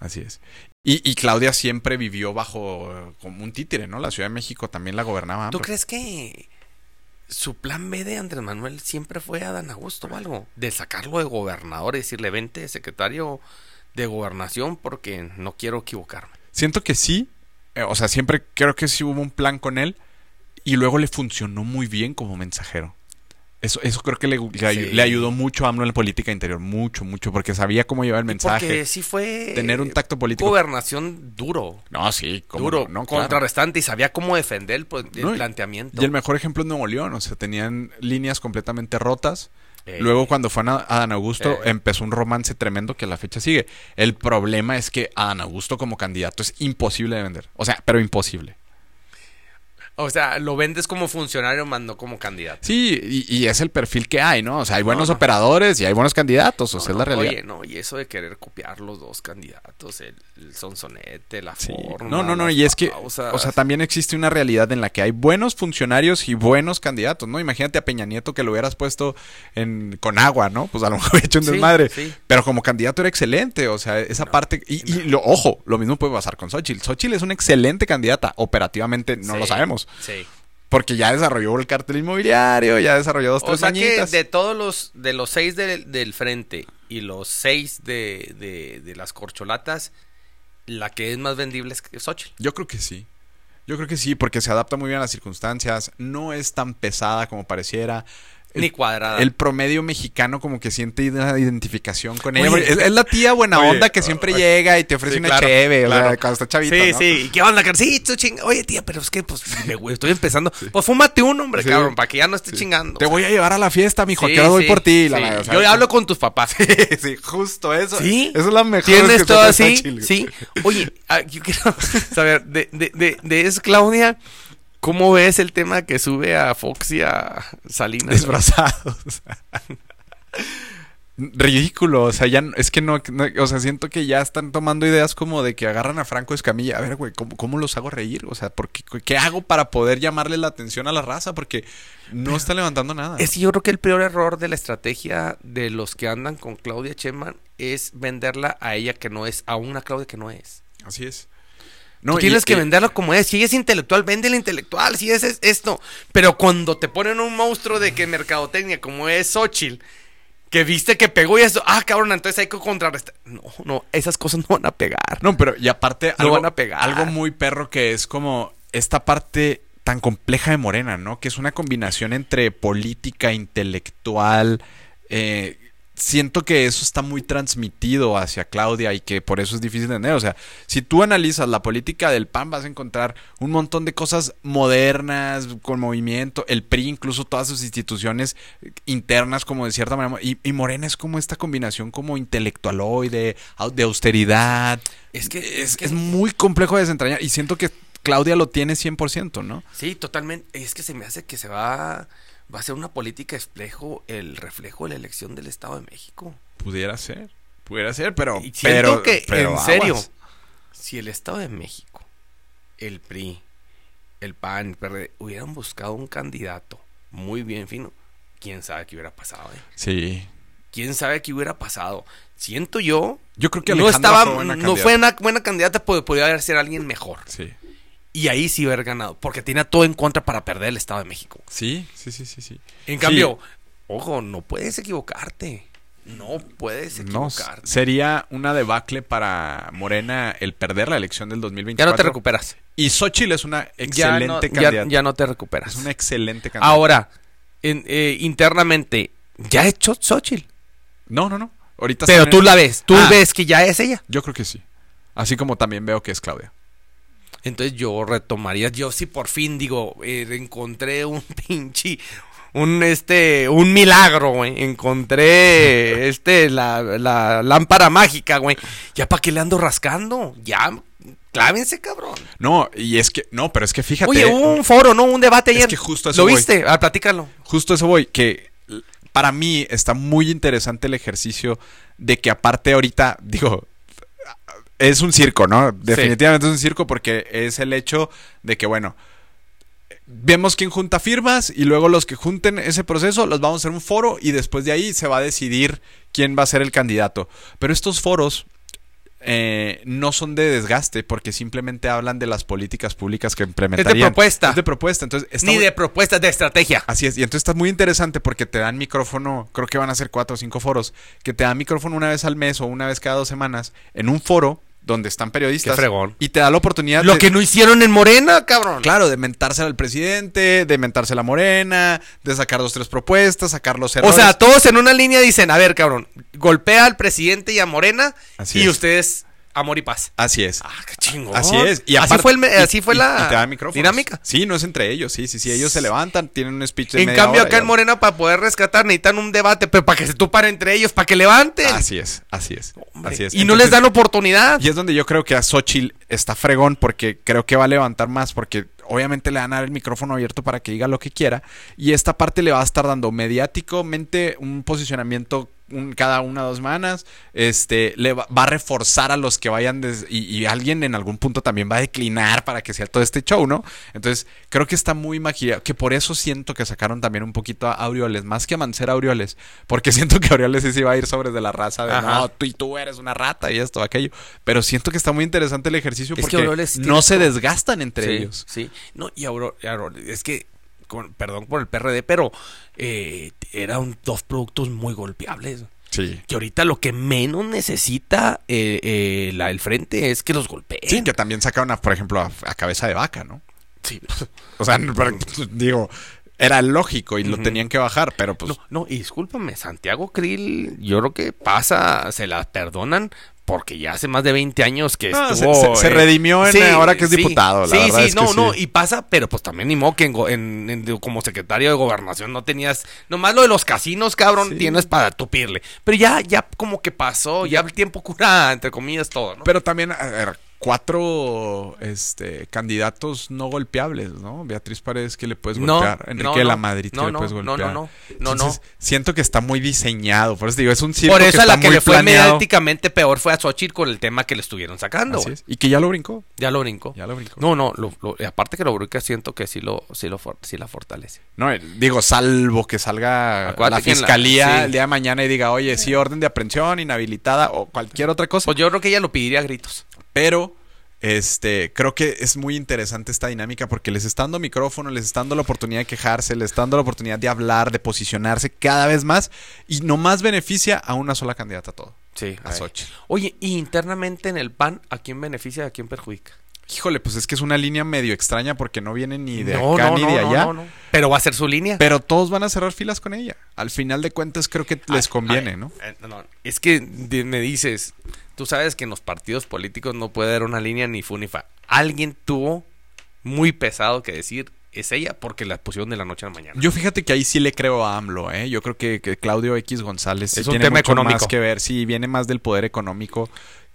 así es. Y, y Claudia siempre vivió bajo eh, como un títere, ¿no? La Ciudad de México también la gobernaba. ¿Tú crees que su plan B de Andrés Manuel siempre fue a Dan Augusto o algo? De sacarlo de gobernador y decirle, vente secretario de gobernación porque no quiero equivocarme. Siento que sí, eh, o sea, siempre creo que sí hubo un plan con él y luego le funcionó muy bien como mensajero. Eso, eso creo que le, le ayu- Sí. le ayudó mucho a AMLO en la política interior, mucho, mucho, porque sabía cómo llevar el mensaje. Porque sí fue... tener un tacto político. Gobernación duro. No, sí, cómo Duro, no, claro. contrarrestante y sabía cómo defender el, el No, y- planteamiento. Y el mejor ejemplo es Nuevo León, o sea, tenían líneas completamente rotas. Eh, Luego cuando fue a Adán Augusto Eh. empezó un romance tremendo que a la fecha sigue. El problema es que Adán Augusto como candidato es imposible de vender. O sea, pero imposible. O sea, lo vendes como funcionario, más no como candidato. Sí, y, y es el perfil que hay, ¿no? O sea, hay buenos no. operadores y hay buenos candidatos, o sea, es la realidad. Oye, no, y eso de querer copiar los dos candidatos, el, el sonsonete, la Sí. forma. No, no, no, y es que, o sea, también existe una realidad en la que hay buenos funcionarios y buenos candidatos, ¿no? Imagínate a Peña Nieto que lo hubieras puesto en, con agua, ¿no? Pues a lo mejor hubiera hecho un Sí, desmadre. sí. Pero como candidato era excelente, o sea, esa parte, y, y lo, ojo, lo mismo puede pasar con Xochitl. Xochitl es una excelente candidata, operativamente no lo sabemos, Sí. porque ya desarrolló el cartel inmobiliario, ya desarrolló dos, O tres sea que de todos los, de los seis del, del frente y los seis de, de, de las corcholatas, la que es más vendible es Xochitl. Yo creo que sí. Yo creo que sí, porque se adapta muy bien a las circunstancias, no es tan pesada como pareciera. Ni cuadrada. El promedio mexicano como que siente una identificación con ella. Oye. es, es la tía buena Oye, onda que siempre oye. llega y te ofrece Sí, una claro, cheve, o sea, claro. cuando está chavito, Sí, ¿no? sí. ¿Y qué onda, carcito? Ching... Oye, tía, pero es que, pues, me- güey, estoy empezando. Pues fúmate uno, hombre, Sí. cabrón, para que ya no esté Sí. chingando. Te voy a llevar a la fiesta, mijo, Sí, que ahora voy sí, por ti. la sí. Yo hablo con tus papás. sí, justo eso. Sí. Eso es la mejor. ¿Tienes todo así? Sí. Oye, ah, yo quiero saber, de, de, de, de eso, Claudia, ¿cómo ves el tema que sube a Fox y a Salinas? Desbrazados. Ridículo, o sea, ya es que no, no- o sea, siento que ya están tomando ideas como de que agarran a Franco Escamilla. A ver, güey, ¿cómo, cómo los hago reír? O sea, ¿por qué, qué hago para poder llamarle la atención a la raza? Porque no está levantando nada. Es que yo creo que el peor error de la estrategia de los que andan con Claudia Cheman es venderla a ella que no es, a una Claudia que no es. Así es. Tú y- tienes que y- venderla como es. Si es intelectual, vende la intelectual. Si es, es esto. Pero cuando te ponen un monstruo de que mercadotecnia como es Xochitl, que viste que pegó y eso, ah, cabrón, entonces hay que contrarrestar. No, no, esas cosas no van a pegar. No, pero y aparte No algo, van a pegar. algo muy perro que es como esta parte tan compleja de Morena, ¿no? Que es una combinación entre política, intelectual. eh, siento que eso está muy transmitido hacia Claudia y que por eso es difícil de entender. O sea, si tú analizas la política del PAN vas a encontrar un montón de cosas modernas, con movimiento, el PRI, incluso todas sus instituciones internas como de cierta manera. Y, y Morena es como esta combinación como intelectualoide, de austeridad. Es que- es, es que- es muy complejo de desentrañar y siento que Claudia lo tiene 100%, ¿no? Sí, totalmente. Es que se me hace que se va, va a ser una política espejo, el reflejo de la elección del Estado de México. Pudiera ser, pudiera ser, pero... Y siento pero, que, pero en serio, aguas. si el Estado de México, el PRI, el PAN, el PRD, hubieran buscado un candidato muy bien fino, quién sabe qué hubiera pasado, eh? Sí. ¿Quién sabe qué hubiera pasado? Siento yo. Yo creo que no Alejandra estaba, fue buena no candidata. fue una buena candidata, pues podría haber sido alguien mejor. Sí. Y ahí sí haber ganado, porque tenía todo en contra para perder el Estado de México. Sí, sí, sí, sí, sí. En Sí. cambio, ojo, no puedes equivocarte. No puedes No, equivocarte. sería una debacle para Morena el perder la elección del ya 2024. no te recuperas. Y Xochitl es una Ya excelente no, ya, candidata. ya no te recuperas. Es una excelente candidata. Ahora, en- eh, internamente, ya es Xochitl. No, no, no. Ahorita Pero tú en- la ves, tú Ah. ves que ya es ella. Yo creo que sí. Así como también veo que es Claudia. Entonces yo retomaría, yo sí por fin digo, eh, encontré un pinche, un este, un milagro, güey. Encontré este, la, la lámpara mágica, güey. Ya para qué le ando rascando, ya, clávense, cabrón. No, y es que, no, pero es que fíjate. Oye, hubo un foro, ¿no? Un debate Es ayer. que justo eso ¿Lo voy. viste? Ah, platícalo. Justo eso voy, que para mí está muy interesante el ejercicio de que aparte ahorita, digo, es un circo, ¿no? Definitivamente es un circo porque es el hecho de que, bueno, vemos quién junta firmas y luego los que junten ese proceso los vamos a hacer un foro y después de ahí se va a decidir quién va a ser el candidato. Pero estos foros eh, no son de desgaste porque simplemente hablan de las políticas públicas que implementarían. propuesta. Es de propuesta. Entonces, está Ni muy- de propuestas de estrategia. Así es, y entonces está muy interesante porque te dan micrófono, creo que van a ser cuatro o cinco foros, que te dan micrófono una vez al mes o una vez cada dos semanas en un foro donde están periodistas. Qué fregón. Y te da la oportunidad Lo de, que no hicieron en Morena, cabrón. claro, de mentársela al presidente, de mentársela a Morena, de sacar dos, tres propuestas, sacar los O errores. sea, todos en una línea dicen, a ver, cabrón, golpea al presidente y a Morena Así y es. ustedes amor y paz. Así es. Ah, qué chingón. Así es. Y así aparte- fue, el así fue y- la y dinámica. Sí, no es entre ellos, sí, sí, sí. Ellos se levantan, tienen un speech de En media cambio, hora acá en Morena, para poder rescatar, necesitan un debate, pero para que se tupan entre ellos, para que levanten. Así es, así es. Hombre, Así es. Y no les dan oportunidad. Y es donde yo creo que a Xochitl está fregón porque creo que va a levantar más porque obviamente le van a dar el micrófono abierto para que diga lo que quiera y esta parte le va a estar dando mediáticamente un posicionamiento un- cada una o dos semanas, este, le va, va a reforzar a los que vayan des- y, y alguien en algún punto también va a declinar para que sea todo este show, ¿no? Entonces creo que está muy maquillado, que por eso siento que sacaron también un poquito a Aureoles, más que a Mancera Aureoles, porque siento que Aureoles sí se iba a ir sobre de la raza de Ajá. no, tú y tú eres una rata y esto, aquello. Pero siento que está muy interesante el ejercicio Es porque Aureoles no se todo. desgastan entre sí, ellos. Sí, no, y Auro- es que, con- perdón por el PRD, pero eh, eran dos productos muy golpeables. Sí. Que ahorita lo que menos necesita eh, eh, la del frente es que los golpeen. Sí, que también sacaron, a, por ejemplo, a, a cabeza de vaca, ¿no? Sí. O sea, pero, digo, era lógico y lo tenían que bajar, pero pues No, no, y discúlpame, Santiago Krill, yo creo que pasa, se la perdonan porque ya hace más de 20 años que No, estuvo... se- se- se eh, redimió en- ahora que es diputado, la sí, verdad sí, es que no, sí. no, y pasa, pero pues también ni modo que en en- en- como secretario de gobernación no tenías, nomás lo de los casinos, cabrón, Sí. tienes para tupirle. Pero ya, ya como que pasó, ya el tiempo cura, entre comillas, todo, ¿no? Pero también, a ver, cuatro este, candidatos no golpeables, ¿no? Beatriz Paredes, que le puedes No, golpear? Enrique no, de la no. Madrid, que No, le puedes golpear? no, no, no, Entonces, no. Siento que está muy diseñado. Por eso digo, es un circo Por eso que a la que le fue planeado. mediáticamente peor fue a Xochitl con el tema que le estuvieron sacando. Así güey. es. Y que ya lo brincó. Ya lo brincó. Ya lo brincó. No, no, lo- lo- aparte que lo brinca siento que sí lo, sí lo for- sí la fortalece. No, eh, digo, salvo que salga Acuérdate la la- fiscalía sí. el día de mañana y diga, oye, sí, orden de aprehensión, inhabilitada o cualquier otra cosa. Pues yo creo que ella lo pediría a gritos. Pero, este, creo que es muy interesante esta dinámica porque les está dando micrófono, les está dando la oportunidad de quejarse, les está dando la oportunidad de hablar, de posicionarse cada vez más y nomás beneficia a una sola candidata todo. Sí, A Xochitl. Oye, y internamente en el PAN, ¿a quién beneficia y a quién perjudica? Híjole, pues es que es una línea medio extraña porque no viene ni de acá ni de no, allá. no, no. Pero va a ser su línea. Pero todos van a cerrar filas con ella. Al final de cuentas creo que les Ay, conviene, ay, ¿no? eh, no, Es que me dices, tú sabes que en los partidos políticos no puede haber una línea ni fu ni fa. Alguien tuvo muy pesado que decir, es ella porque la pusieron de la noche a la mañana. Yo fíjate que ahí sí le creo a AMLO, ¿eh? Yo creo que, que Claudio X González sí Es un tiene tema mucho económico. más que ver. Sí, viene más del poder económico.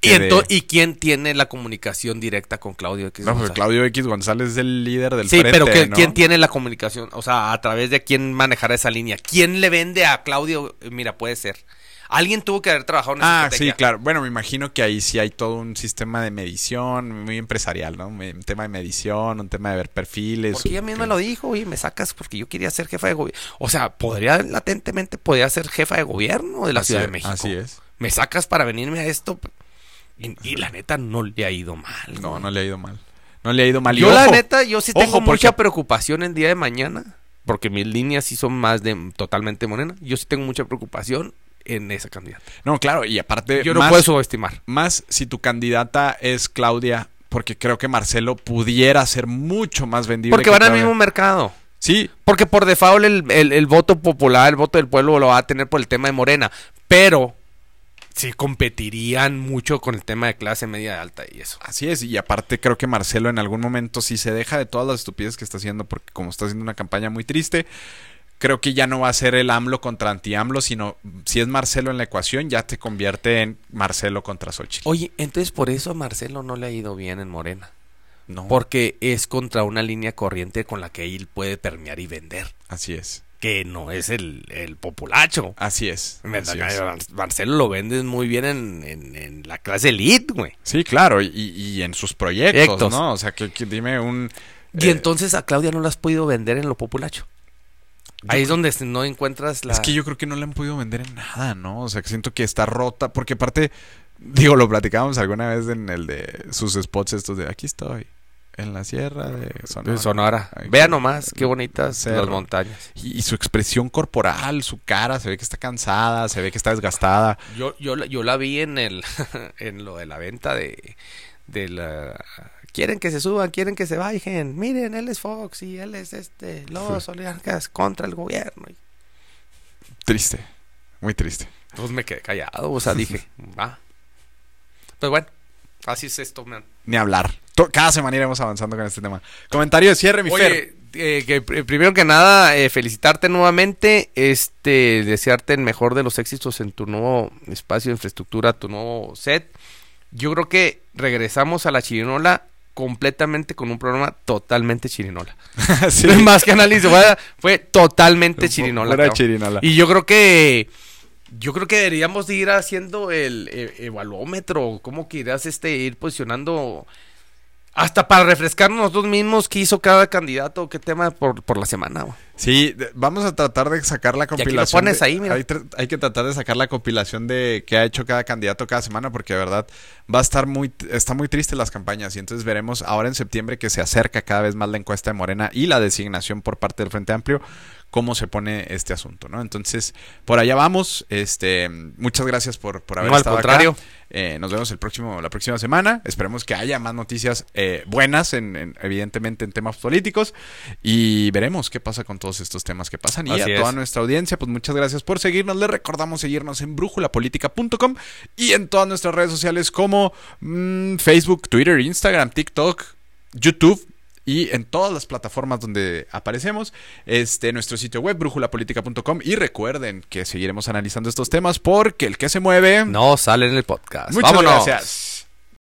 ¿Y, de- ¿Y quién tiene la comunicación directa con Claudio X No, pues González? Claudio X González es el líder del Sí, frente, pero que- ¿no? ¿quién tiene la comunicación? O sea, a través de quién manejará esa línea. ¿Quién le vende a Claudio? Mira, puede ser. Alguien tuvo que haber trabajado en esa Ah, estrategia. sí, claro. Bueno, me imagino que ahí sí hay todo un sistema de medición muy empresarial, ¿no? Un tema de medición, un tema de ver perfiles. Porque ella misma que- lo dijo, oye, me sacas porque yo quería ser jefa de gobierno. O sea, podría, latentemente, podría ser jefa de gobierno de la Así Ciudad es, de México. Así es. Me sacas para venirme a esto. Y, y la neta no le ha ido mal. No, no le ha ido mal. No le ha ido mal. Y Yo, la ojo, neta, yo sí tengo porque- mucha preocupación el día de mañana. Porque mis líneas sí son más de totalmente morena. Yo sí tengo mucha preocupación en esa candidata. No, claro, y aparte. Yo no más- puedo subestimar. Más si tu candidata es Claudia, porque creo que Marcelo pudiera ser mucho más vendible. Porque que van al mismo mercado. Sí, Porque por default el, el- el voto popular, el voto del pueblo lo va a tener por el tema de Morena. Pero sí competirían mucho con el tema de clase media alta y eso. así es. Y aparte creo que Marcelo en algún momento, si se deja de todas las estupideces que está haciendo, porque como está haciendo una campaña muy triste, creo que ya no va a ser el AMLO contra anti-AMLO, sino si es Marcelo en la ecuación, ya te convierte en Marcelo contra Xochitl. Oye, entonces por eso a Marcelo no le ha ido bien en Morena. No, Porque es contra una línea corriente con la que él puede permear y vender. así es. Que no es el, el populacho. Así es. Así Marcelo lo vendes muy bien en, en- en la clase elite, güey. Sí, claro, y, y en sus proyectos, Proyectos. ¿no? O sea, que, que dime un... Y eh, entonces a Claudia no la has podido vender en lo populacho. Ahí es donde no encuentras la... Es que yo creo que no le han podido vender en nada, ¿no? O sea, que siento que está rota, porque aparte, digo, lo platicábamos alguna vez en el de sus spots estos de aquí estoy, en la sierra de Sonora. De Sonora. Vea nomás qué bonitas las montañas. Y, y su expresión corporal, su cara, se ve que está cansada, se ve que está desgastada. Yo, yo, la- yo la vi en el en lo de la venta de, de la quieren que se suban, quieren que se bajen. Miren, él es Fox y él es este los oligarcas contra el gobierno. Triste, muy triste. Pues me quedé callado, o sea, dije, va. Pues bueno, así es esto, man. Ni hablar. To- Cada semana iremos avanzando con este tema. Comentario de cierre, mi Fer. Oye, eh, que pr- primero que nada, eh, felicitarte nuevamente, este, desearte el mejor de los éxitos en tu nuevo espacio de infraestructura, tu nuevo set. Yo creo que regresamos a la chirinola completamente con un programa totalmente chirinola. Sí. Más que análisis, fue, fue totalmente chirinola. Cabrón. chirinola. Y yo creo que yo creo que deberíamos de ir haciendo el eh, evaluómetro, cómo que irás este ir posicionando hasta para refrescarnos nosotros mismos qué hizo cada candidato, qué tema por, por la semana. güey. Sí, vamos a tratar de sacar la aquí lo compilación. pones de- ahí, mira. Hay, hay que tratar de sacar la compilación de qué ha hecho cada candidato cada semana, porque de verdad va a estar muy, está muy triste las campañas. Y entonces veremos ahora en septiembre que se acerca cada vez más la encuesta de Morena y la designación por parte del Frente Amplio, cómo se pone este asunto, ¿no? Entonces, por allá vamos. Este, muchas gracias por, por haber No, al estado acá. contrario. Eh, nos vemos el próximo, la próxima semana. Esperemos que haya más noticias eh, buenas, en, en- evidentemente en temas políticos. Y veremos qué pasa con todos estos temas que pasan. Y Así a toda es. nuestra audiencia, pues muchas gracias por seguirnos. Les recordamos seguirnos en brújulapolítica.com y en todas nuestras redes sociales como mm, Facebook, Twitter, Instagram, TikTok, YouTube. Y en todas las plataformas donde aparecemos, este nuestro sitio web brújulapolítica.com y recuerden que seguiremos analizando estos temas porque el que se mueve No sale en el podcast. Muchas Vámonos. gracias.